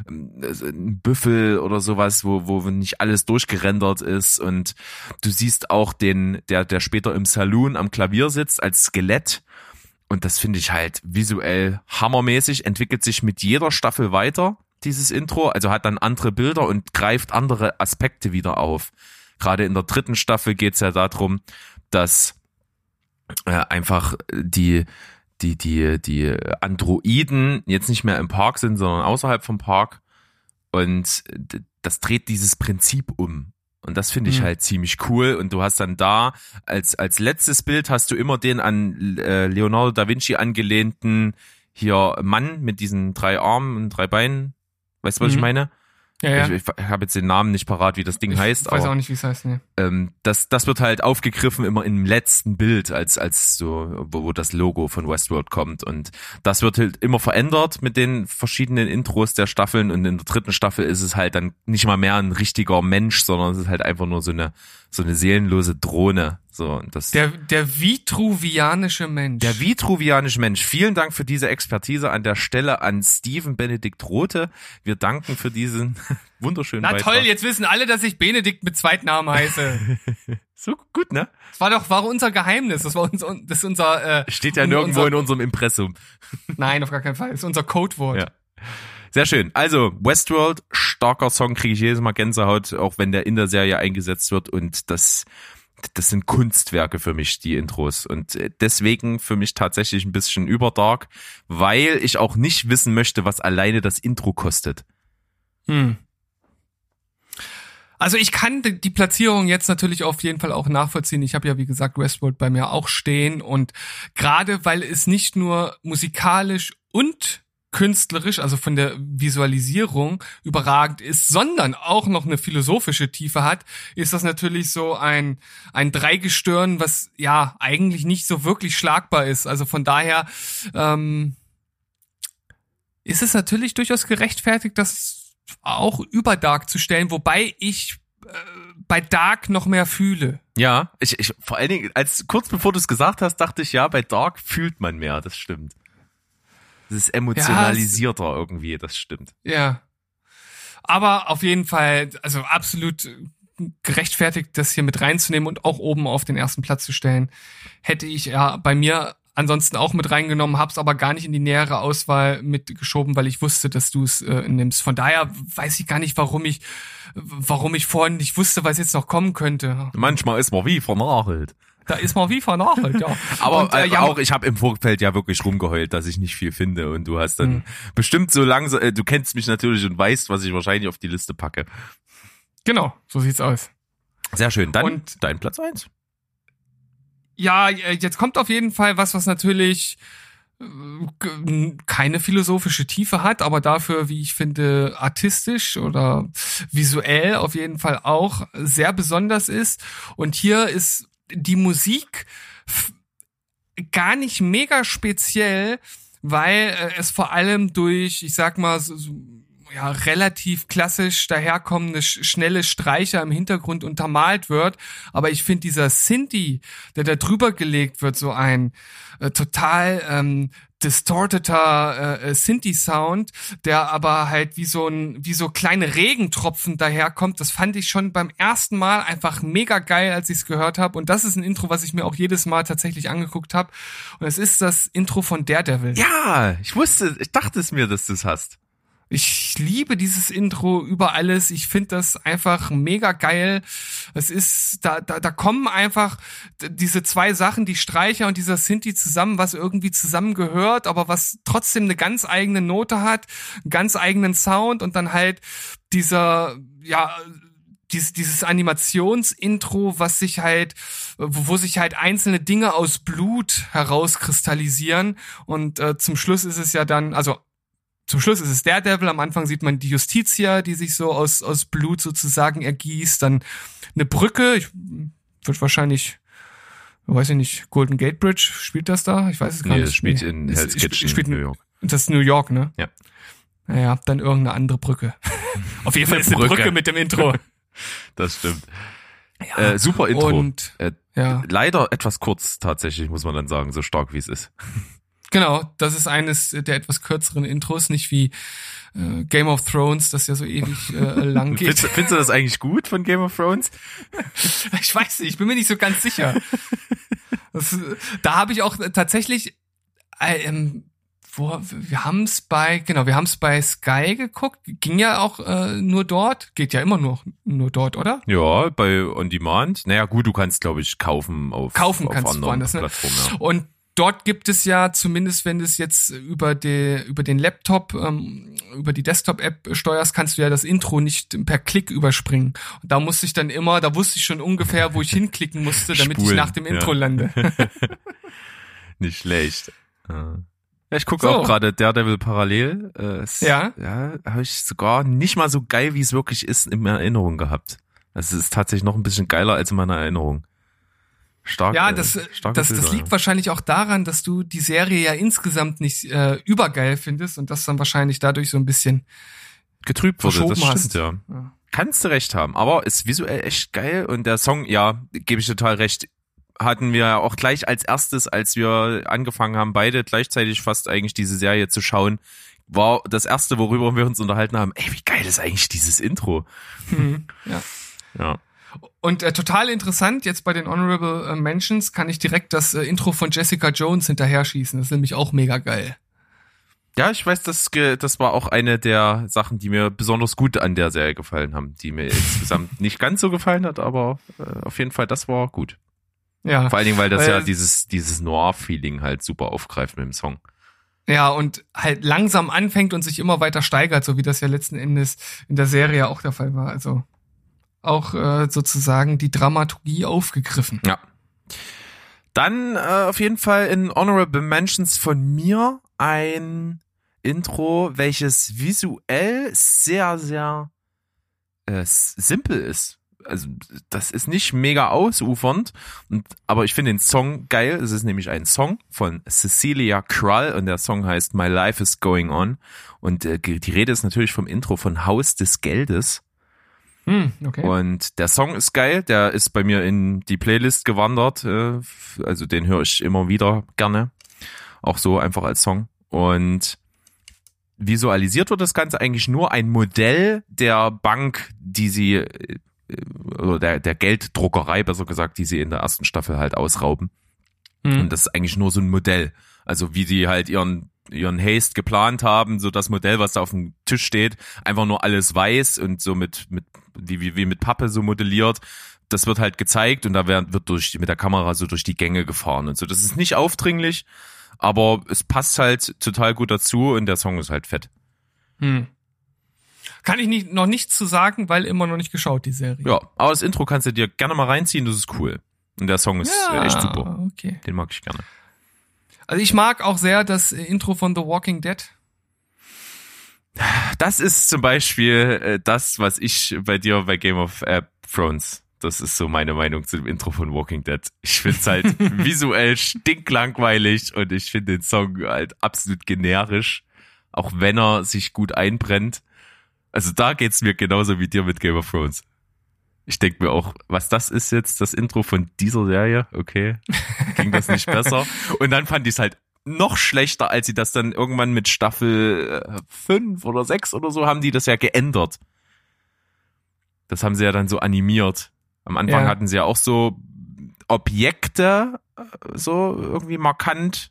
ähm, also ein Büffel oder sowas, wo, wo nicht alles durchgerendert ist. Und du siehst auch den, der, der später im Saloon am Klavier sitzt als Skelett. Und das finde ich halt visuell hammermäßig, entwickelt sich mit jeder Staffel weiter, dieses Intro. Also hat dann andere Bilder und greift andere Aspekte wieder auf. Gerade in der dritten Staffel geht es ja darum, dass äh, einfach die, die, die, die Androiden jetzt nicht mehr im Park sind, sondern außerhalb vom Park. Und das dreht dieses Prinzip um. Und das finde ich Mhm. halt ziemlich cool. Und du hast dann da als, als letztes Bild hast du immer den an äh, Leonardo da Vinci angelehnten hier Mann mit diesen drei Armen und drei Beinen. Weißt du, was ich Mhm. meine? Ja, ja. Ich, ich habe jetzt den Namen nicht parat, wie das Ding heißt, ich weiß aber auch nicht, wie es heißt, ne. ähm, das, das wird halt aufgegriffen immer im letzten Bild, als, als so, wo, wo das Logo von Westworld kommt. Und das wird halt immer verändert mit den verschiedenen Intros der Staffeln. Und in der dritten Staffel ist es halt dann nicht mal mehr ein richtiger Mensch, sondern es ist halt einfach nur so eine, so eine seelenlose Drohne. So, und das, Der, der vitruvianische Mensch. der vitruvianische Mensch. Vielen Dank für diese Expertise an der Stelle an Steven Benedikt Rote. Wir danken für diesen *laughs* wunderschönen Na Beitrag. toll, jetzt wissen alle, dass ich Benedikt mit Zweitnamen heiße. *laughs* So gut, ne? Das war doch war unser Geheimnis. Das war unser, das ist unser. Äh, Steht ja nirgendwo unser, in unserem Impressum. *laughs* Nein, auf gar keinen Fall. Das ist unser Codewort. Ja. Sehr schön. Also, Westworld, starker Song, kriege ich jedes Mal Gänsehaut, auch wenn der in der Serie eingesetzt wird und das das sind Kunstwerke für mich, die Intros. Und äh, deswegen für mich tatsächlich ein bisschen überdark, weil ich auch nicht wissen möchte, was alleine das Intro kostet. Hm. Also ich kann die Platzierung jetzt natürlich auf jeden Fall auch nachvollziehen. Ich habe ja wie gesagt Westworld bei mir auch stehen und gerade weil es nicht nur musikalisch und künstlerisch, also von der Visualisierung überragend ist, sondern auch noch eine philosophische Tiefe hat, ist das natürlich so ein, ein Dreigestirn, was ja eigentlich nicht so wirklich schlagbar ist. Also von daher ähm, ist es natürlich durchaus gerechtfertigt, das auch über Dark zu stellen, wobei ich äh, bei Dark noch mehr fühle. Ja, ich, ich vor allen Dingen, als kurz bevor du es gesagt hast, dachte ich, ja, bei Dark fühlt man mehr, das stimmt. Das ist emotionalisierter ja, irgendwie, das stimmt. Ja. Aber auf jeden Fall, also absolut gerechtfertigt, das hier mit reinzunehmen und auch oben auf den ersten Platz zu stellen, hätte ich ja bei mir ansonsten auch mit reingenommen, hab's aber gar nicht in die nähere Auswahl mitgeschoben, weil ich wusste, dass du es äh, nimmst. Von daher weiß ich gar nicht, warum ich, warum ich vorhin nicht wusste, was jetzt noch kommen könnte. Manchmal ist man wie vernachelt. Da ist man wie vernachelt, ja. *laughs* aber und, äh, ja, auch, ich habe im Vorfeld ja wirklich rumgeheult, dass ich nicht viel finde und du hast dann hm. bestimmt so langsam, äh, du kennst mich natürlich und weißt, was ich wahrscheinlich auf die Liste packe. Genau, so sieht's aus. Sehr schön. Dann und dein Platz eins ja, äh, jetzt kommt auf jeden Fall was, was natürlich äh, keine philosophische Tiefe hat, aber dafür, wie ich finde, artistisch oder visuell auf jeden Fall auch sehr besonders ist. Und hier ist die Musik gar nicht mega speziell, weil äh, es vor allem durch, ich sag mal, so, ja, relativ klassisch daherkommende schnelle Streicher im Hintergrund untermalt wird. Aber ich finde dieser Sinti, der da drüber gelegt wird, so ein äh, total ähm, distorteter äh, äh Sinti-Sound, der aber halt wie so ein, wie so kleine Regentropfen daherkommt. Das fand ich schon beim ersten Mal einfach mega geil, als ich es gehört habe. Und das ist ein Intro, was ich mir auch jedes Mal tatsächlich angeguckt habe. Und es ist das Intro von Daredevil. Ja, ich wusste, ich dachte es mir, dass du es hast. Ich liebe dieses Intro über alles. Ich finde das einfach mega geil. Es ist, da, da, da kommen einfach diese zwei Sachen, die Streicher und dieser Sinti zusammen, was irgendwie zusammengehört, aber was trotzdem eine ganz eigene Note hat, einen ganz eigenen Sound und dann halt dieser, ja, dieses, dieses Animationsintro, was sich halt, wo, sich halt einzelne Dinge aus Blut herauskristallisieren und äh, zum Schluss ist es ja dann, also zum Schluss ist es Daredevil, am Anfang sieht man die Justitia, die sich so aus, aus Blut sozusagen ergießt, dann eine Brücke, ich, wird wahrscheinlich, weiß ich nicht, Golden Gate Bridge, spielt das da? Ich weiß es gar nee, nicht. Das spielt in Hell's Kitchen spielt in New York. Das ist New York, ne? Ja. Naja, dann irgendeine andere Brücke. *laughs* Auf jeden Fall ist eine Brücke. Brücke mit dem Intro. *laughs* das stimmt. Ja, äh, super Intro. Und, äh, ja. Leider etwas kurz tatsächlich, muss man dann sagen, so stark wie es ist. Genau, das ist eines der etwas kürzeren Intros, nicht wie äh, Game of Thrones, das ja so ewig äh, *laughs* lang geht. findest, findest, du das eigentlich gut von Game of Thrones? *laughs* ich weiß nicht, ich bin mir nicht so ganz sicher. Das, da habe ich auch tatsächlich, äh, ähm, wo, wir haben es bei, genau, wir haben es bei Sky geguckt, ging ja auch äh, nur dort, geht ja immer nur nur dort, oder? Ja, bei On Demand. Naja, gut, du kannst, glaube ich, kaufen auf kaufen auf kannst anderen woanders, ne? Ja. Und dort gibt es ja zumindest, wenn du es jetzt über, die, über den Laptop, ähm, über die Desktop-App steuerst, kannst du ja das Intro nicht per Klick überspringen. Und da musste ich dann immer, da wusste ich schon ungefähr, wo ich hinklicken musste, damit Spulen, ich nach dem Intro ja. lande. *laughs* nicht schlecht. Ja, ich gucke so. auch gerade Daredevil parallel. Äh, es, ja. Ja, habe ich sogar nicht mal so geil, wie es wirklich ist, in Erinnerung gehabt. Es ist tatsächlich noch ein bisschen geiler als in meiner Erinnerung. Stark, ja, das, äh, das, das liegt ja. wahrscheinlich auch daran, dass du die Serie ja insgesamt nicht äh, übergeil findest und das dann wahrscheinlich dadurch so ein bisschen getrübt wurde. Das stimmt, ja. ja. Kannst du recht haben, aber ist visuell echt geil und der Song, ja, gebe ich total recht, hatten wir auch gleich als erstes, als wir angefangen haben, beide gleichzeitig fast eigentlich diese Serie zu schauen, war das erste, worüber wir uns unterhalten haben, ey, wie geil ist eigentlich dieses Intro? Mhm, ja. Ja. Und äh, total interessant, jetzt bei den Honorable äh, Mentions kann ich direkt das äh, Intro von Jessica Jones hinterher schießen. Das ist nämlich auch mega geil. Ja, ich weiß, das, das war auch eine der Sachen, die mir besonders gut an der Serie gefallen haben, die mir insgesamt *laughs* nicht ganz so gefallen hat, aber äh, auf jeden Fall, das war gut. Ja. Vor allen Dingen, weil das Weil- ja dieses, dieses Noir-Feeling halt super aufgreift mit dem Song. Ja, und halt langsam anfängt und sich immer weiter steigert, so wie das ja letzten Endes in der Serie auch der Fall war. Also auch äh, sozusagen die Dramaturgie aufgegriffen. Ja. Dann äh, auf jeden Fall in Honorable Mentions von mir ein Intro, welches visuell sehr, sehr äh, simpel ist. Also das ist nicht mega ausufernd, und, aber ich finde den Song geil. Es ist nämlich ein Song von Cecilia Krull und der Song heißt My Life is Going On. Und äh, die Rede ist natürlich vom Intro von Haus des Geldes. Hm, okay. Und der Song ist geil, der ist bei mir in die Playlist gewandert. äh, Also den höre ich immer wieder gerne. Auch so einfach als Song. Und visualisiert wird das Ganze eigentlich nur ein Modell der Bank, die sie, äh, oder der, der Gelddruckerei, besser gesagt, die sie in der ersten Staffel halt ausrauben. Hm. Und das ist eigentlich nur so ein Modell. Also wie die halt ihren ihren Haste geplant haben, so das Modell, was da auf dem Tisch steht, einfach nur alles weiß und so mit mit wie wie, wie mit Pappe so modelliert. Das wird halt gezeigt und da wird, wird durch mit der Kamera so durch die Gänge gefahren und so. Das ist nicht aufdringlich, aber es passt halt total gut dazu und der Song ist halt fett. Hm. Kann ich nicht, noch nichts zu sagen, weil immer noch nicht geschaut, die Serie. Ja, aber das Intro kannst du dir gerne mal reinziehen, das ist cool. Und der Song ist äh, echt super. Okay. Den mag ich gerne. Also ich mag auch sehr das Intro von The Walking Dead. Das ist zum Beispiel äh, das, was ich bei dir bei Game of äh, Thrones. Das ist so meine Meinung zu dem Intro von Walking Dead. Ich find's halt *laughs* visuell stinklangweilig und ich finde den Song halt absolut generisch, auch wenn er sich gut einbrennt. Also da geht's mir genauso wie dir mit Game of Thrones. Ich denk mir auch, was das ist jetzt, das Intro von dieser Serie? Okay, ging das nicht besser? *laughs* Und dann fand ich es halt noch schlechter, als sie das dann irgendwann mit Staffel 5 oder 6 oder so haben die das ja geändert. Das haben sie ja dann so animiert. Am Anfang Ja. hatten sie ja auch so Objekte äh, so irgendwie markant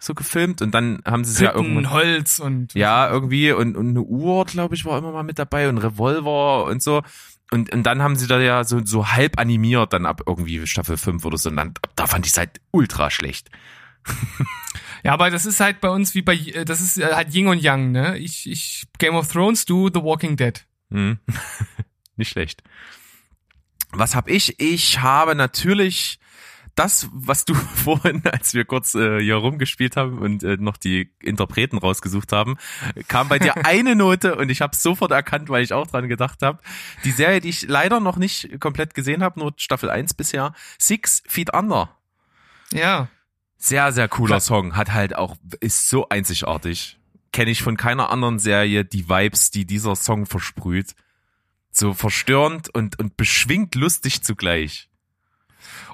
so gefilmt und dann haben sie es ja Hütten, Holz und ja, irgendwie und, und eine Uhr, glaube ich, war immer mal mit dabei und Revolver und so. Und, und dann haben sie da ja so, so halb animiert, dann ab irgendwie Staffel 5 oder so. Und dann, da fand ich es halt ultra schlecht. *laughs* Ja, aber das ist halt bei uns wie bei, äh, das ist äh, halt Yin und Yang, ne? Ich, ich, Game of Thrones, du The Walking Dead. Hm. *laughs* Nicht schlecht. Was hab ich? Ich habe natürlich das, was du *laughs* vorhin, als wir kurz äh, hier rumgespielt haben und äh, noch die Interpreten rausgesucht haben, kam bei dir *laughs* eine Note und ich habe sofort erkannt, weil ich auch dran gedacht habe. Die Serie, die ich leider noch nicht komplett gesehen habe, nur Staffel 1 bisher, Six Feet Under. Ja. Sehr, sehr cooler Klar. Song. Hat halt auch, ist so einzigartig. Kenne ich von keiner anderen Serie die Vibes, die dieser Song versprüht. So verstörend und, und beschwingt lustig zugleich.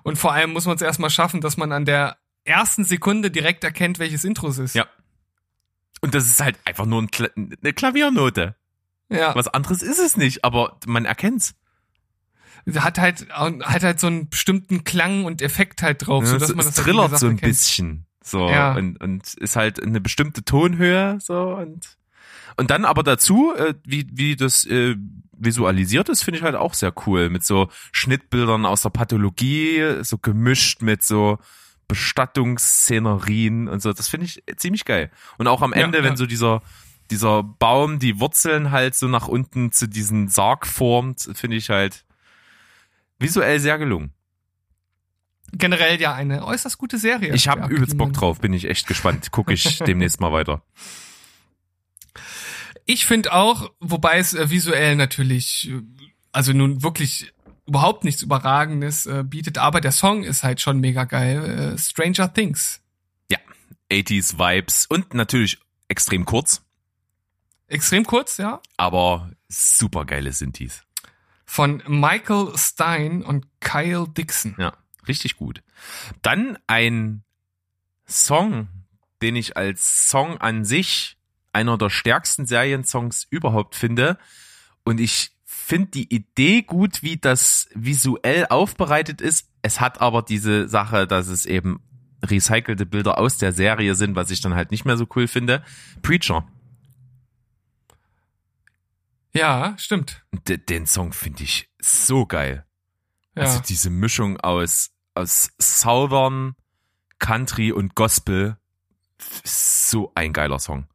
Und vor allem muss man es erstmal schaffen, dass man an der ersten Sekunde direkt erkennt, welches Intro es ist. Ja. Und das ist halt einfach nur ein Kla eine Klaviernote. Ja. Was anderes ist es nicht, aber man erkennt's. Hat halt, hat halt so einen bestimmten Klang und Effekt halt drauf, Ja, sodass es, man es das halt, trillert gesagt, so ein erkennt. bisschen. So, Ja. und, und ist halt eine bestimmte Tonhöhe, so, und, und dann aber dazu, äh, wie, wie das, äh, visualisiert ist, finde ich halt auch sehr cool. Mit so Schnittbildern aus der Pathologie, so gemischt mit so Bestattungsszenerien und so. Das finde ich ziemlich geil. Und auch am Ja, Ende, wenn ja. so dieser, dieser Baum die Wurzeln halt so nach unten zu diesem Sarg formt, finde ich halt visuell sehr gelungen. Generell ja eine äußerst gute Serie. Ich habe Ja, übelst Bock drauf, bin ich echt gespannt. Gucke ich *laughs* demnächst mal weiter. Ich finde auch, wobei es äh, visuell natürlich, äh, also nun wirklich überhaupt nichts Überragendes äh, bietet, aber der Song ist halt schon mega geil. Äh, Stranger Things. 80s Vibes und natürlich extrem kurz, Extrem kurz, ja. aber super geile Synthes. Von Michael Stein und Kyle Dixon. Ja, richtig gut. Dann ein Song, den ich als Song an sich einer der stärksten Seriensongs überhaupt finde. Und ich finde die Idee gut, wie das visuell aufbereitet ist. Es hat aber diese Sache, dass es eben recycelte Bilder aus der Serie sind, was ich dann halt nicht mehr so cool finde. Preacher. Ja, stimmt. D den Song finde ich so geil. Ja. Also diese Mischung aus, aus Southern, Country und Gospel. So ein geiler Song.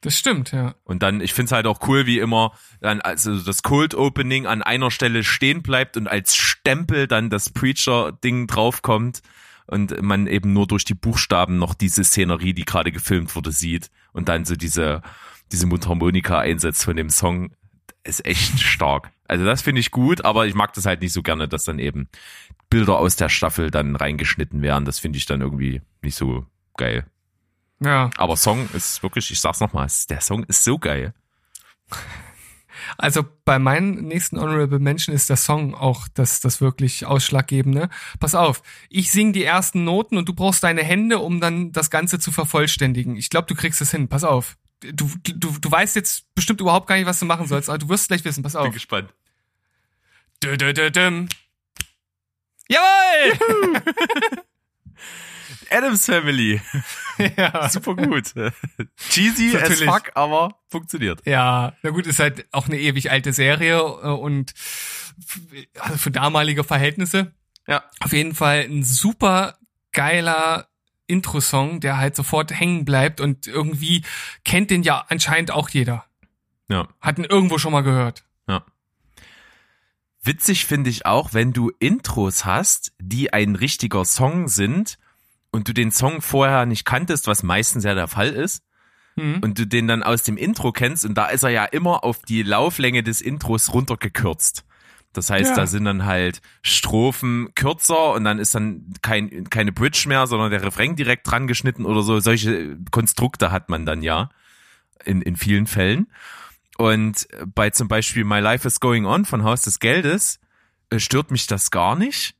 Das stimmt, ja. Und dann, ich find's halt auch cool, wie immer dann also das Cold Opening an einer Stelle stehen bleibt und als Stempel dann das Preacher-Ding draufkommt und man eben nur durch die Buchstaben noch diese Szenerie, die gerade gefilmt wurde, sieht und dann so diese, diese Mundharmonika einsetzt von dem Song, ist echt stark. Also das finde ich gut, aber ich mag das halt nicht so gerne, dass dann eben Bilder aus der Staffel dann reingeschnitten werden. Das finde ich dann irgendwie nicht so geil. Ja. Aber Song ist wirklich, ich sag's nochmal, der Song ist so geil. Also bei meinen nächsten Honorable Mention ist der Song auch das, das wirklich Ausschlaggebende. Pass auf, ich sing die ersten Noten und du brauchst deine Hände, um dann das Ganze zu vervollständigen. Ich glaube, du kriegst es hin. Pass auf. Du, du, du weißt jetzt bestimmt überhaupt gar nicht, was du machen sollst, aber du wirst gleich wissen. Pass Bin auf. gespannt. Dö, dö, dö, düm. Jawohl! *laughs* Adams Family. *laughs* ja. Super gut. Cheesy as Natürlich. fuck, aber funktioniert. Ja, na gut, ist halt auch eine ewig alte Serie äh, und also für damalige Verhältnisse Ja. auf jeden Fall ein super geiler Intro-Song, der halt sofort hängen bleibt und irgendwie kennt den ja anscheinend auch jeder. Ja. Hat ihn irgendwo schon mal gehört. Ja. Witzig finde ich auch, wenn du Intros hast, die ein richtiger Song sind und du den Song vorher nicht kanntest, was meistens ja der Fall ist, Hm. und du den dann aus dem Intro kennst und da ist er ja immer auf die Lauflänge des Intros runtergekürzt. Das heißt, Ja. da sind dann halt Strophen kürzer und dann ist dann kein, keine Bridge mehr, sondern der Refrain direkt dran geschnitten oder so. Solche Konstrukte hat man dann ja in, in vielen Fällen. Und bei zum Beispiel My Life is Going On von Haus des Geldes äh, stört mich das gar nicht.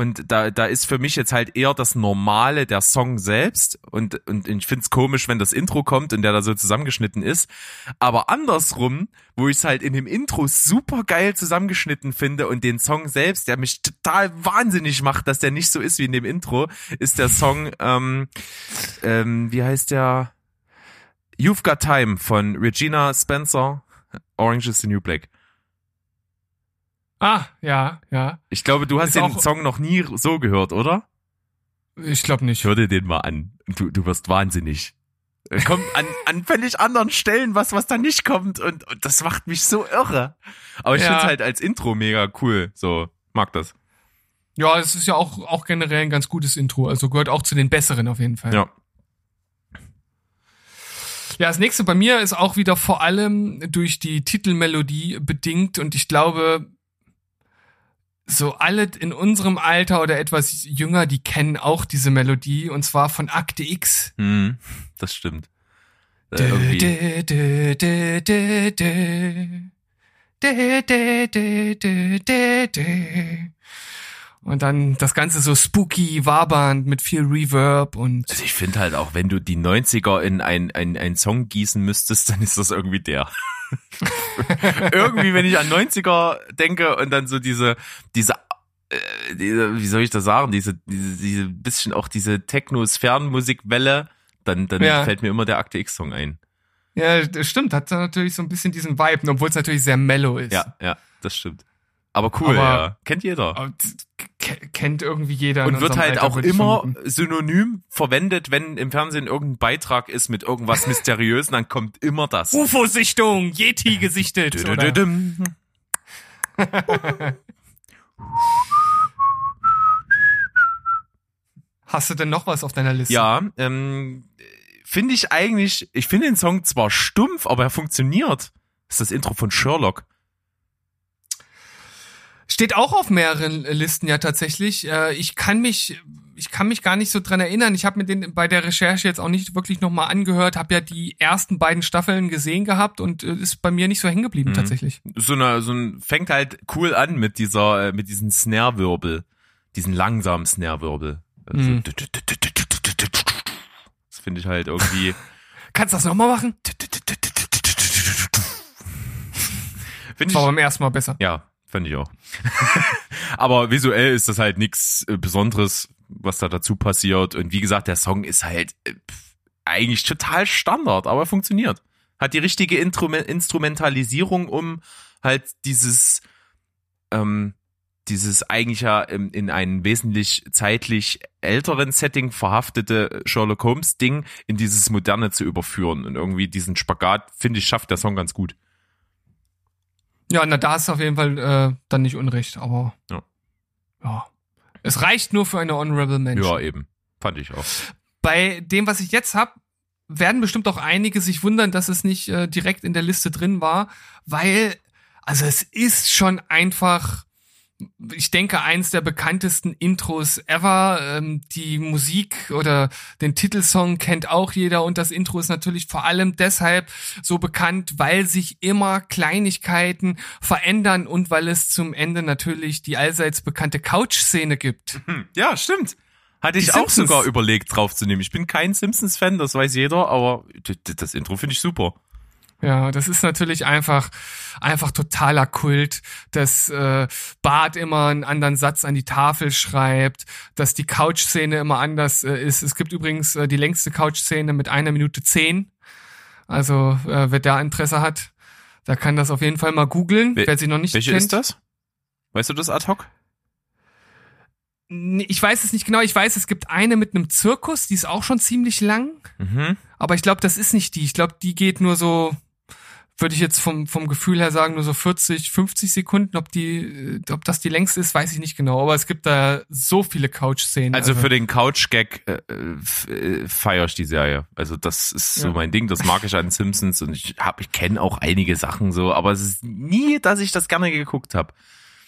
Und da, da ist für mich jetzt halt eher das Normale der Song selbst. Und, und ich find's komisch, wenn das Intro kommt und der da so zusammengeschnitten ist. Aber andersrum, wo ich es halt in dem Intro super geil zusammengeschnitten finde und den Song selbst, der mich total wahnsinnig macht, dass der nicht so ist wie in dem Intro, ist der Song, *laughs* ähm, ähm, wie heißt der? You've Got Time von Regina Spencer. Orange is the New Black. Ah, ja, ja. Ich glaube, du hast Ist den Song noch nie so gehört, oder? Ich glaube nicht. Hör dir den mal an. Du, du wirst wahnsinnig. Es Kommt an, an völlig anderen Stellen was, was da nicht kommt und, und das macht mich so irre. Aber ich Ja. find's halt als Intro mega cool. So, mag das. Ja, es ist ja auch, auch generell ein ganz gutes Intro. Also gehört auch zu den besseren auf jeden Fall. Ja. Ja, das nächste bei mir ist auch wieder vor allem durch die Titelmelodie bedingt und ich glaube, so alle in unserem Alter oder etwas jünger, die kennen auch diese Melodie und zwar von Akte X. Hm, das stimmt. Äh, irgendwie. dö, dö, dö. Und dann das Ganze so spooky, wabernd mit viel Reverb und Also ich finde halt auch, wenn du die 90er in ein, ein, ein Song gießen müsstest, dann ist das irgendwie der. *laughs* irgendwie, wenn ich an 90er denke und dann so diese, diese, äh, diese wie soll ich das sagen, diese, diese, diese bisschen auch diese Techno-Sphärenmusikwelle, dann, dann Ja. fällt mir immer der Akte X-Song ein. Ja, das stimmt, hat natürlich so ein bisschen diesen Vibe, obwohl es natürlich sehr mellow ist. Ja, ja, das stimmt. Aber cool, Aber- ja. Kennt jeder. Kennt irgendwie jeder. Und wird halt Alter, auch immer synonym verwendet, wenn im Fernsehen irgendein Beitrag ist mit irgendwas Mysteriösen, dann kommt immer das. UFO-Sichtung, Yeti gesichtet. *laughs* Hast du denn noch was auf deiner Liste? Ja, ähm, finde ich eigentlich, ich finde den Song zwar stumpf, aber er funktioniert. Das ist das Intro von Sherlock. Steht auch auf mehreren Listen ja tatsächlich. Äh, Ich kann mich, ich kann mich gar nicht so dran erinnern. Ich habe mir den bei der Recherche jetzt auch nicht wirklich nochmal angehört, habe ja die ersten beiden Staffeln gesehen gehabt und äh, ist bei mir nicht so hängen geblieben Mhm. tatsächlich. So eine, so ein, fängt halt cool an mit dieser, äh, mit diesen Snare-Wirbel. Diesen langsamen Snare-Wirbel. Also, Mhm. Das finde ich halt irgendwie. Kannst du das nochmal machen? Finde War ich, beim ersten Mal besser. ja, fand ich auch. *laughs* Aber visuell ist das halt nix äh, Besonderes. was da dazu passiert. Und wie gesagt, der Song ist halt äh, eigentlich total Standard, aber funktioniert. Hat die richtige Instrument Instrumentalisierung, um halt dieses, ähm, dieses eigentlich ja in, in ein wesentlich zeitlich älteren Setting verhaftete Sherlock Holmes Ding in dieses moderne zu überführen. Und irgendwie diesen Spagat, finde ich, schafft der Song ganz gut. Ja, na, da ist auf jeden Fall äh, dann nicht unrecht, aber Ja. ja. Es reicht nur für eine Honorable Mention. Ja, eben. Fand ich auch. Bei dem, was ich jetzt hab, werden bestimmt auch einige sich wundern, dass es nicht äh, direkt in der Liste drin war, weil, also es ist schon einfach, ich denke, eins der bekanntesten Intros ever. Ähm, die Musik oder den Titelsong kennt auch jeder und das Intro ist natürlich vor allem deshalb so bekannt, weil sich immer Kleinigkeiten verändern und weil es zum Ende natürlich die allseits bekannte Couch-Szene gibt. Hm, ja, stimmt. Hatte ich auch sogar überlegt, draufzunehmen. Ich bin kein Simpsons-Fan, das weiß jeder, aber das Intro finde ich super. Ja, das ist natürlich einfach, einfach totaler Kult, dass äh, Bart immer einen anderen Satz an die Tafel schreibt, dass die Couch-Szene immer anders äh, ist. Es gibt übrigens äh, die längste Couch-Szene mit einer Minute zehn. Also äh, wer da Interesse hat, der kann das auf jeden Fall mal googeln, wer sie noch nicht Welche kennt. ist das? Weißt du das ad hoc? Ich weiß es nicht genau. Ich weiß, es gibt eine mit einem Zirkus, die ist auch schon ziemlich lang. Mhm. Aber ich glaube, das ist nicht die. Ich glaube, die geht nur so, würde ich jetzt vom, vom Gefühl her sagen, nur so 40, 50 Sekunden. Ob die, äh, ob das die längste ist, weiß ich nicht genau. Aber es gibt da so viele Couch-Szenen. Also für den Couch-Gag äh, äh, feiere ich die Serie. Also das ist so Ja. mein Ding, das mag ich an Simpsons und ich hab, ich kenne auch einige Sachen so, aber es ist nie, dass ich das gerne geguckt habe.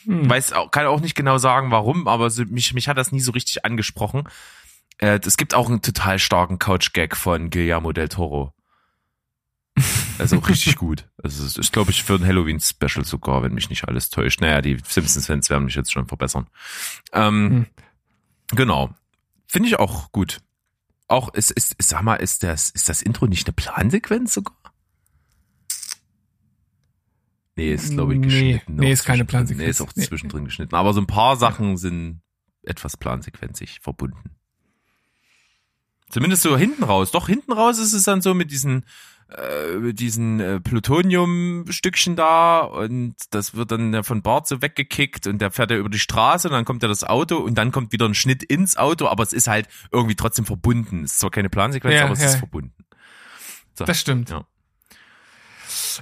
Hm. Weiß auch, kann auch nicht genau sagen, warum, aber so, mich, mich hat das nie so richtig angesprochen. Äh, es gibt auch einen total starken Couch-Gag von Guillermo del Toro. Also richtig gut. Also es ist, glaube ich, für ein Halloween-Special sogar, wenn mich nicht alles täuscht. Naja, die Simpsons-Fans werden mich jetzt schon verbessern. Ähm, Hm. Genau. Finde ich auch gut. Auch, ist, ist, sag mal, ist das, ist das Intro nicht eine Plansequenz sogar? Nee, ist, glaube ich, Nee, geschnitten. nee, auch ist keine. Plansequenz. Nee, ist auch Nee. zwischendrin geschnitten. Aber so ein paar Sachen sind etwas plansequenzig verbunden. Zumindest so hinten raus. Doch, hinten raus ist es dann so mit diesen, äh, mit diesen äh, Plutonium-Stückchen da und das wird dann ja von Bart so weggekickt und der fährt ja über die Straße und dann kommt ja das Auto und dann kommt wieder ein Schnitt ins Auto, aber es ist halt irgendwie trotzdem verbunden. Es ist zwar keine Plansequenz, Ja, aber es ja. ist verbunden. So. Das stimmt. Ja.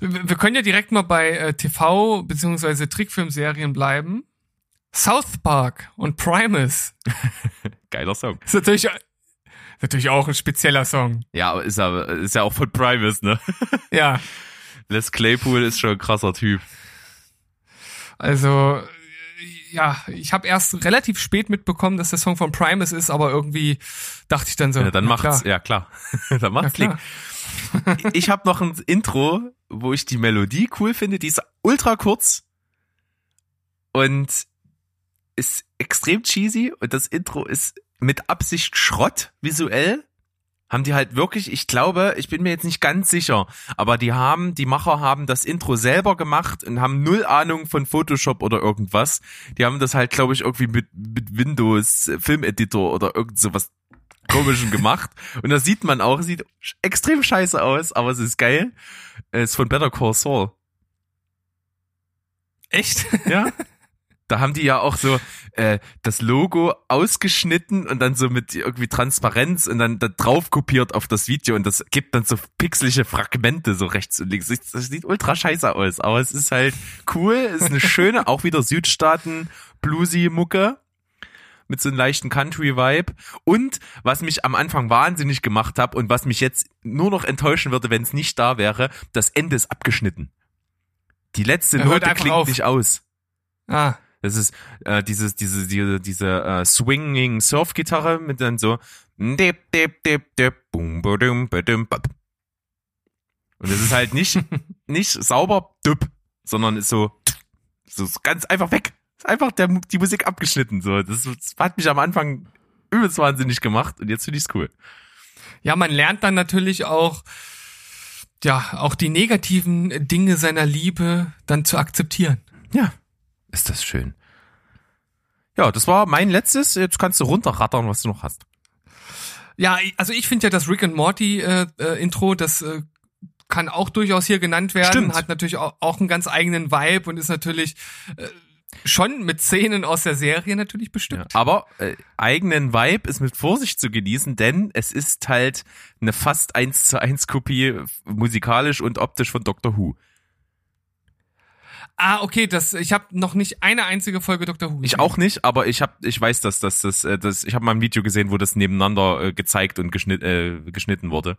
Wir können ja direkt mal bei äh, TV- bzw. Trickfilmserien bleiben. South Park und Primus. *laughs* Geiler Song. Ist natürlich, natürlich auch ein spezieller Song. Ja, ist, aber ist ja auch von Primus, ne? *laughs* Ja, Les Claypool ist schon ein krasser Typ. also ja, ich habe erst relativ spät mitbekommen, dass der Song von Primus ist, aber irgendwie dachte ich dann so. Ja, dann macht's, klar. ja klar. *laughs* dann Ja, macht's Klick. klar. ich habe noch ein Intro, wo ich die Melodie cool finde. Die ist ultra kurz und ist extrem cheesy. Und das Intro ist mit Absicht Schrott visuell. Haben die halt wirklich, ich glaube, ich bin mir jetzt nicht ganz sicher, aber die haben, die Macher haben das Intro selber gemacht und haben null Ahnung von Photoshop oder irgendwas. Die haben das halt, glaube ich, irgendwie mit, mit Windows Filmeditor oder irgend sowas komischen *laughs* gemacht. Und das sieht man auch, sieht extrem scheiße aus, aber es ist geil. Es ist von Better Call Saul. Echt? Ja. *laughs* Da haben die ja auch so äh, das Logo ausgeschnitten und dann so mit irgendwie Transparenz und dann da drauf kopiert auf das Video und das gibt dann so pixelige Fragmente so rechts und links. Das sieht ultra scheiße aus, aber es ist halt cool, ist eine schöne, *laughs* auch wieder Südstaaten bluesy Mucke mit so einem leichten Country-Vibe. Und was mich am Anfang wahnsinnig gemacht hat und was mich jetzt nur noch enttäuschen würde, wenn es nicht da wäre, das Ende ist abgeschnitten. Die letzte Note klingt auf. nicht aus. Ah, Das ist äh, dieses, diese, diese, diese äh, swinging Surf-Gitarre mit dann so dip, dip, dip, dip, boom, badum, badum, bap. Und es ist halt nicht, *laughs* nicht sauber düpp, sondern ist so, so ganz einfach weg. Ist einfach der, die Musik abgeschnitten. So, das, das hat mich am Anfang übelst wahnsinnig gemacht und jetzt finde ich's cool. Ja, man lernt dann natürlich auch, ja, auch die negativen Dinge seiner Liebe dann zu akzeptieren. Ja, ist das schön. Ja, das war mein letztes. Jetzt kannst du runterrattern, was du noch hast. Ja, also ich finde ja das Rick and Morty äh, äh, Intro, das äh, kann auch durchaus hier genannt werden, Stimmt. hat natürlich auch, auch einen ganz eigenen Vibe und ist natürlich äh, schon mit Szenen aus der Serie natürlich Ja. bestimmt. Aber äh, eigenen Vibe ist mit Vorsicht zu genießen, denn es ist halt eine fast eins zu eins Kopie musikalisch und optisch von Doctor Who. Ah, okay, das ich habe noch nicht eine einzige Folge Doctor Who. Ich gesehen. auch nicht, aber ich hab, ich weiß, dass das, das, äh, das ich habe mal ein Video gesehen, wo das nebeneinander äh, gezeigt und geschnitt, äh, geschnitten wurde.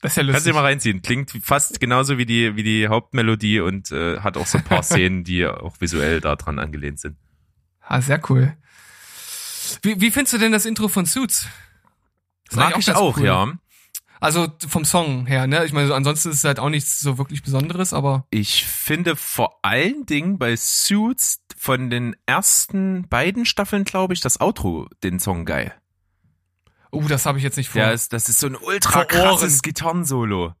Das ist ja Kannst du lustig. dir mal reinziehen. Klingt fast genauso wie die, wie die Hauptmelodie und äh, hat auch so ein paar *laughs* Szenen, die auch visuell daran angelehnt sind. Ah, sehr cool. Wie, wie findest du denn das Intro von Suits? Ist Mag ich auch, cool. ja. Also vom Song her, ne? Ich meine, so, ansonsten ist es halt auch nichts so wirklich Besonderes, aber Ich finde vor allen Dingen bei Suits von den ersten beiden Staffeln, glaube ich, das Outro, den Song geil. oh, das habe ich jetzt nicht vor. Ja, ist, das ist so ein ultra krasses. Gitarrensolo.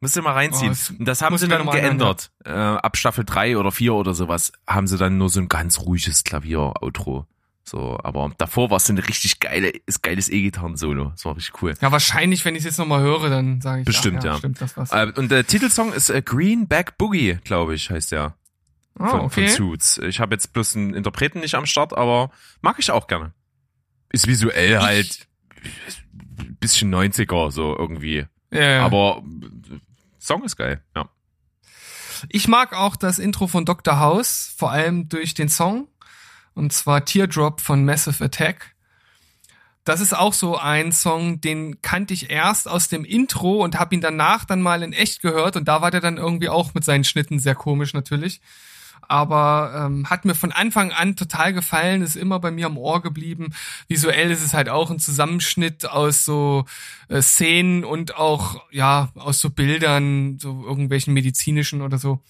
Musst du mal reinziehen. Oh, das das haben sie dann geändert. Äh, ab Staffel 3 oder 4 oder sowas haben sie dann nur so ein ganz ruhiges Klavier-Outro. So, aber davor war es ein richtig geile, ist geiles E-Gitarren-Solo. Das war richtig cool. Ja, wahrscheinlich, wenn ich es jetzt nochmal höre, dann sage ich Bestimmt, ach, ja. ja. Stimmt, das war's. Äh, und der Titelsong ist äh, Greenback Boogie, glaube ich, heißt der. oh, von, okay. von Suits. Ich habe jetzt bloß einen Interpreten nicht am Start, aber mag ich auch gerne. Ist visuell halt bisschen 90er so irgendwie. ja, ja. Aber Song ist geil, ja. Ich mag auch das Intro von Dr. House, vor allem durch den Song. Und zwar Teardrop von Massive Attack. Das ist auch so ein Song, den kannte ich erst aus dem Intro und habe ihn danach dann mal in echt gehört. Und da war der dann irgendwie auch mit seinen Schnitten sehr komisch natürlich. Aber ähm, hat mir von Anfang an total gefallen, ist immer bei mir am Ohr geblieben. Visuell ist es halt auch ein Zusammenschnitt aus so äh, Szenen und auch ja aus so Bildern, so irgendwelchen medizinischen oder so.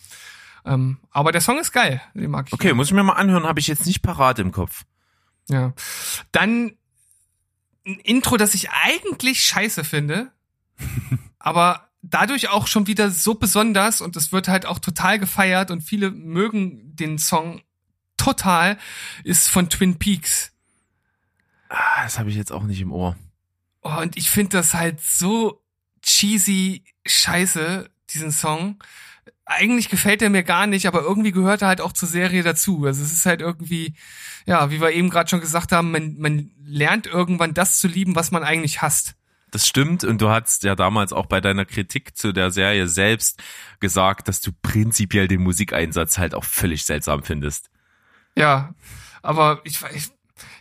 Ähm, aber der Song ist geil, den mag ich. Okay, muss ich mir mal anhören, habe ich jetzt nicht parat im Kopf. Ja. Dann ein Intro, das ich eigentlich scheiße finde, *laughs* aber dadurch auch schon wieder so besonders und es wird halt auch total gefeiert und viele mögen den Song total, ist von Twin Peaks. Ah, das habe ich jetzt auch nicht im Ohr. Oh, und ich finde das halt so cheesy scheiße, diesen Song. Eigentlich gefällt er mir gar nicht, aber irgendwie gehört er halt auch zur Serie dazu. Also es ist halt irgendwie, ja, wie wir eben gerade schon gesagt haben, man, man lernt irgendwann das zu lieben, was man eigentlich hasst. Das stimmt und du hast ja damals auch bei deiner Kritik zu der Serie selbst gesagt, dass du prinzipiell den Musikeinsatz halt auch völlig seltsam findest. Ja, aber ich, ich,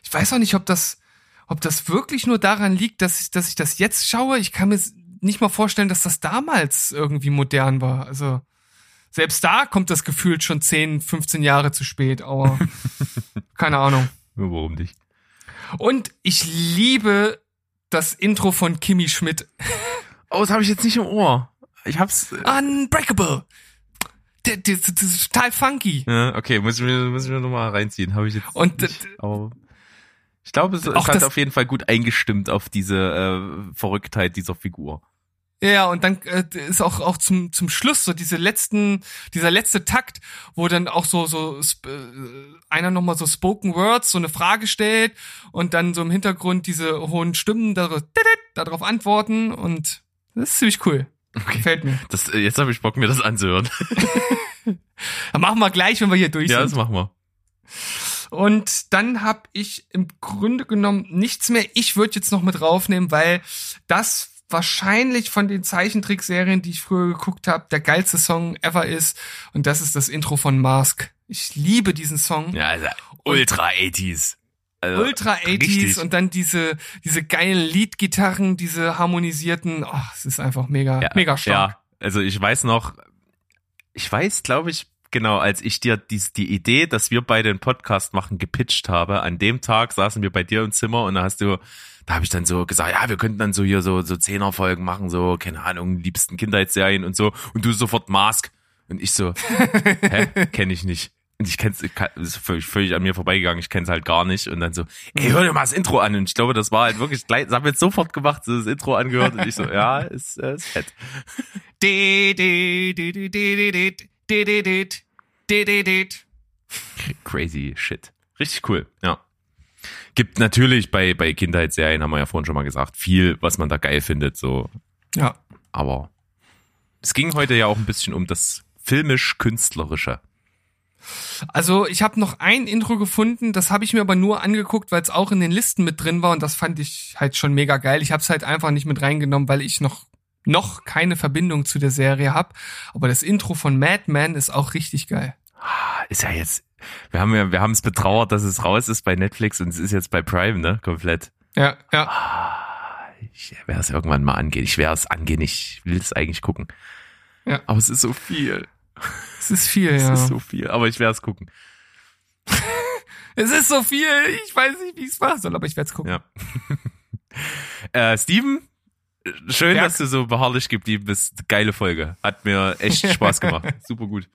ich weiß auch nicht, ob das, ob das wirklich nur daran liegt, dass ich, dass ich das jetzt schaue. Ich kann mir nicht mal vorstellen, dass das damals irgendwie modern war. Also selbst da kommt das gefühlt schon 10, 15 Jahre zu spät, aber *laughs* keine Ahnung. Ja, Warum nicht? Und ich liebe das Intro von Kimi Schmidt. Oh, das habe ich jetzt nicht im Ohr. Ich hab's. äh, Unbreakable. Das, das, das ist total funky. Ja, okay, muss ich mir, muss ich mir nochmal reinziehen. Habe ich jetzt Und nicht, das- aber ich glaube, es, hat das- auf jeden Fall gut eingestimmt auf diese äh, Verrücktheit dieser Figur. Ja, und dann äh, ist auch auch zum zum Schluss so diese letzten dieser letzte Takt, wo dann auch so so äh, einer noch mal so spoken words so eine Frage stellt und dann so im Hintergrund diese hohen Stimmen darauf, darauf antworten und das ist ziemlich cool. Okay. Gefällt mir. Das, äh, jetzt habe ich Bock, mir das anzuhören. *laughs* Dann machen wir gleich, wenn wir hier durch ja, sind. das machen wir. Und dann habe ich im Grunde genommen nichts mehr. Ich würde jetzt noch mit draufnehmen, weil das wahrscheinlich von den Zeichentrickserien, die ich früher geguckt habe, der geilste Song ever ist. Und das ist das Intro von Mask. Ich liebe diesen Song. Ja, also Ultra 80s. Also, Ultra 80s richtig. und dann diese, diese geilen Leadgitarren, diese harmonisierten, oh, es ist einfach mega, ja, mega stark. Ja, also ich weiß noch, ich weiß, glaube ich, genau, als ich dir die, die Idee, dass wir beide einen Podcast machen, gepitcht habe, an dem Tag saßen wir bei dir im Zimmer und da hast du, da habe ich dann so gesagt, ja, wir könnten dann so hier so so Zehnerfolgen machen, so keine Ahnung, liebsten Kindheitsserien und so und du sofort Mask und ich so, hä, kenne ich nicht. Und ich kenn's, ist völlig, völlig an mir vorbeigegangen, ich kenn's halt gar nicht. Und dann so, ey, hör dir mal das Intro an. Und ich glaube, das war halt wirklich gleich, das haben wir jetzt sofort gemacht, so das Intro angehört. Und ich so, ja, ist, ist fett. Crazy shit. Richtig cool, ja. Gibt natürlich bei, bei Kindheitsserien, haben wir ja vorhin schon mal gesagt, viel, was man da geil findet, so. Ja. Aber es ging heute ja auch ein bisschen um das filmisch-künstlerische. Also ich habe noch ein Intro gefunden, das habe ich mir aber nur angeguckt, weil es auch in den Listen mit drin war und das fand ich halt schon mega geil. Ich habe es halt einfach nicht mit reingenommen, weil ich noch noch keine Verbindung zu der Serie habe. Aber das Intro von Madman ist auch richtig geil. Ist ja jetzt, wir haben ja, wir haben es betrauert, dass es raus ist bei Netflix und es ist jetzt bei Prime, ne? Komplett. Ja, ja. Ich werde es irgendwann mal angehen. Ich werde es angehen. Ich will es eigentlich gucken. Ja. Aber es ist so viel. Es ist viel, Es ja. ist so viel. Aber ich werde es gucken. *laughs* es ist so viel. Ich weiß nicht, wie ich es machen soll, aber ich werde es gucken. Ja. *laughs* äh, Steven, schön, Berg. dass du so beharrlich geblieben bist. Geile Folge. Hat mir echt *laughs* Spaß gemacht. Super gut.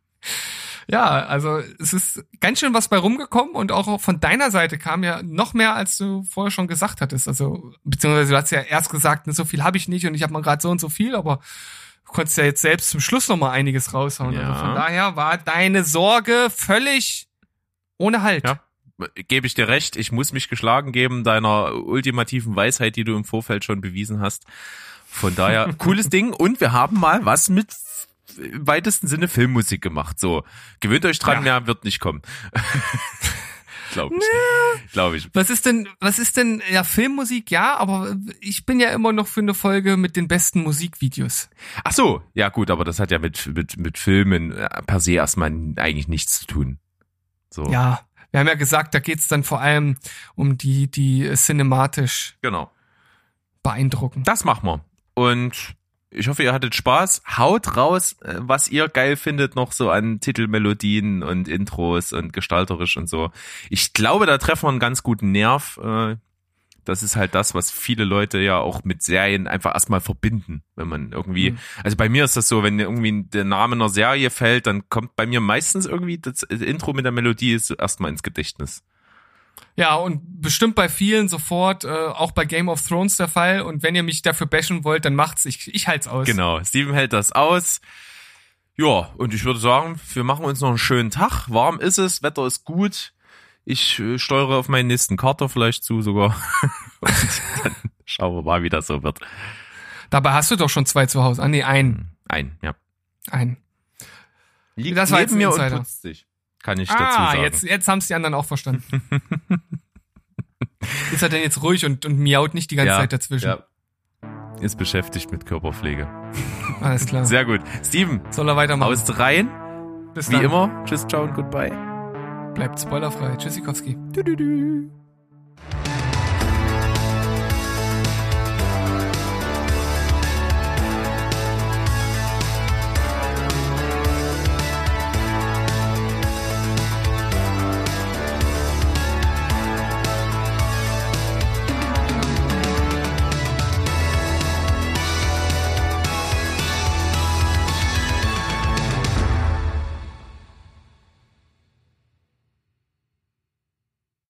Ja, also es ist ganz schön was bei rumgekommen und auch von deiner Seite kam ja noch mehr, als du vorher schon gesagt hattest. Also beziehungsweise du hast ja erst gesagt, ne, so viel habe ich nicht und ich habe mal gerade so und so viel, aber du konntest ja jetzt selbst zum Schluss noch mal einiges raushauen. Ja. Also von daher war deine Sorge völlig ohne Halt. Ja. Gebe ich dir recht, ich muss mich geschlagen geben, deiner ultimativen Weisheit, die du im Vorfeld schon bewiesen hast. Von daher, *laughs* cooles Ding. Und wir haben mal was mit im weitesten Sinne Filmmusik gemacht. So, gewöhnt euch dran, Ja. mehr wird nicht kommen. *laughs* Glaube ich. Glaube ich. Was ist denn, was ist denn, ja, Filmmusik, ja, aber ich bin ja immer noch für eine Folge mit den besten Musikvideos. Ach so, ja gut, aber das hat ja mit, mit, mit Filmen äh, per se erstmal eigentlich nichts zu tun. So. Ja, wir haben ja gesagt, da geht's dann vor allem um die, die cinematisch Genau. beeindrucken. Das machen wir. Und ich hoffe, ihr hattet Spaß. Haut raus, äh, was ihr geil findet noch so an Titelmelodien und Intros und gestalterisch und so. Ich glaube, da treffen wir einen ganz guten Nerv. Äh, Das ist halt das, was viele Leute ja auch mit Serien einfach erstmal verbinden. Wenn man irgendwie, Mhm. also bei mir ist das so, wenn irgendwie der Name einer Serie fällt, dann kommt bei mir meistens irgendwie das Intro mit der Melodie ist erstmal ins Gedächtnis. Ja, und bestimmt bei vielen sofort, äh, auch bei Game of Thrones der Fall. Und wenn ihr mich dafür bashen wollt, dann macht's. Ich, ich halt's aus. Genau, Steven hält das aus. Ja, und ich würde sagen, wir machen uns noch einen schönen Tag. Warm ist es, Wetter ist gut. Ich äh, steuere auf meinen nächsten Kater vielleicht zu sogar. *laughs* und dann schauen wir mal, wie das so wird. Dabei hast du doch schon zwei zu Hause. Ah, nee, einen. Ein, ja. Einen. Liegt Das neben mir und Insider. putzt sich. Kann ich dazu Ah, sagen. jetzt, jetzt haben's die anderen auch verstanden. *laughs* ist er denn jetzt ruhig und, und miaut nicht die ganze ja, Zeit dazwischen? Ja. Ist beschäftigt mit Körperpflege. Alles klar. *laughs* Sehr gut. Steven, Soll er weitermachen? haust rein. Bis Wie dann. immer. Tschüss, ciao und goodbye. Bleibt spoilerfrei. Tschüssikowski. Du, du, du.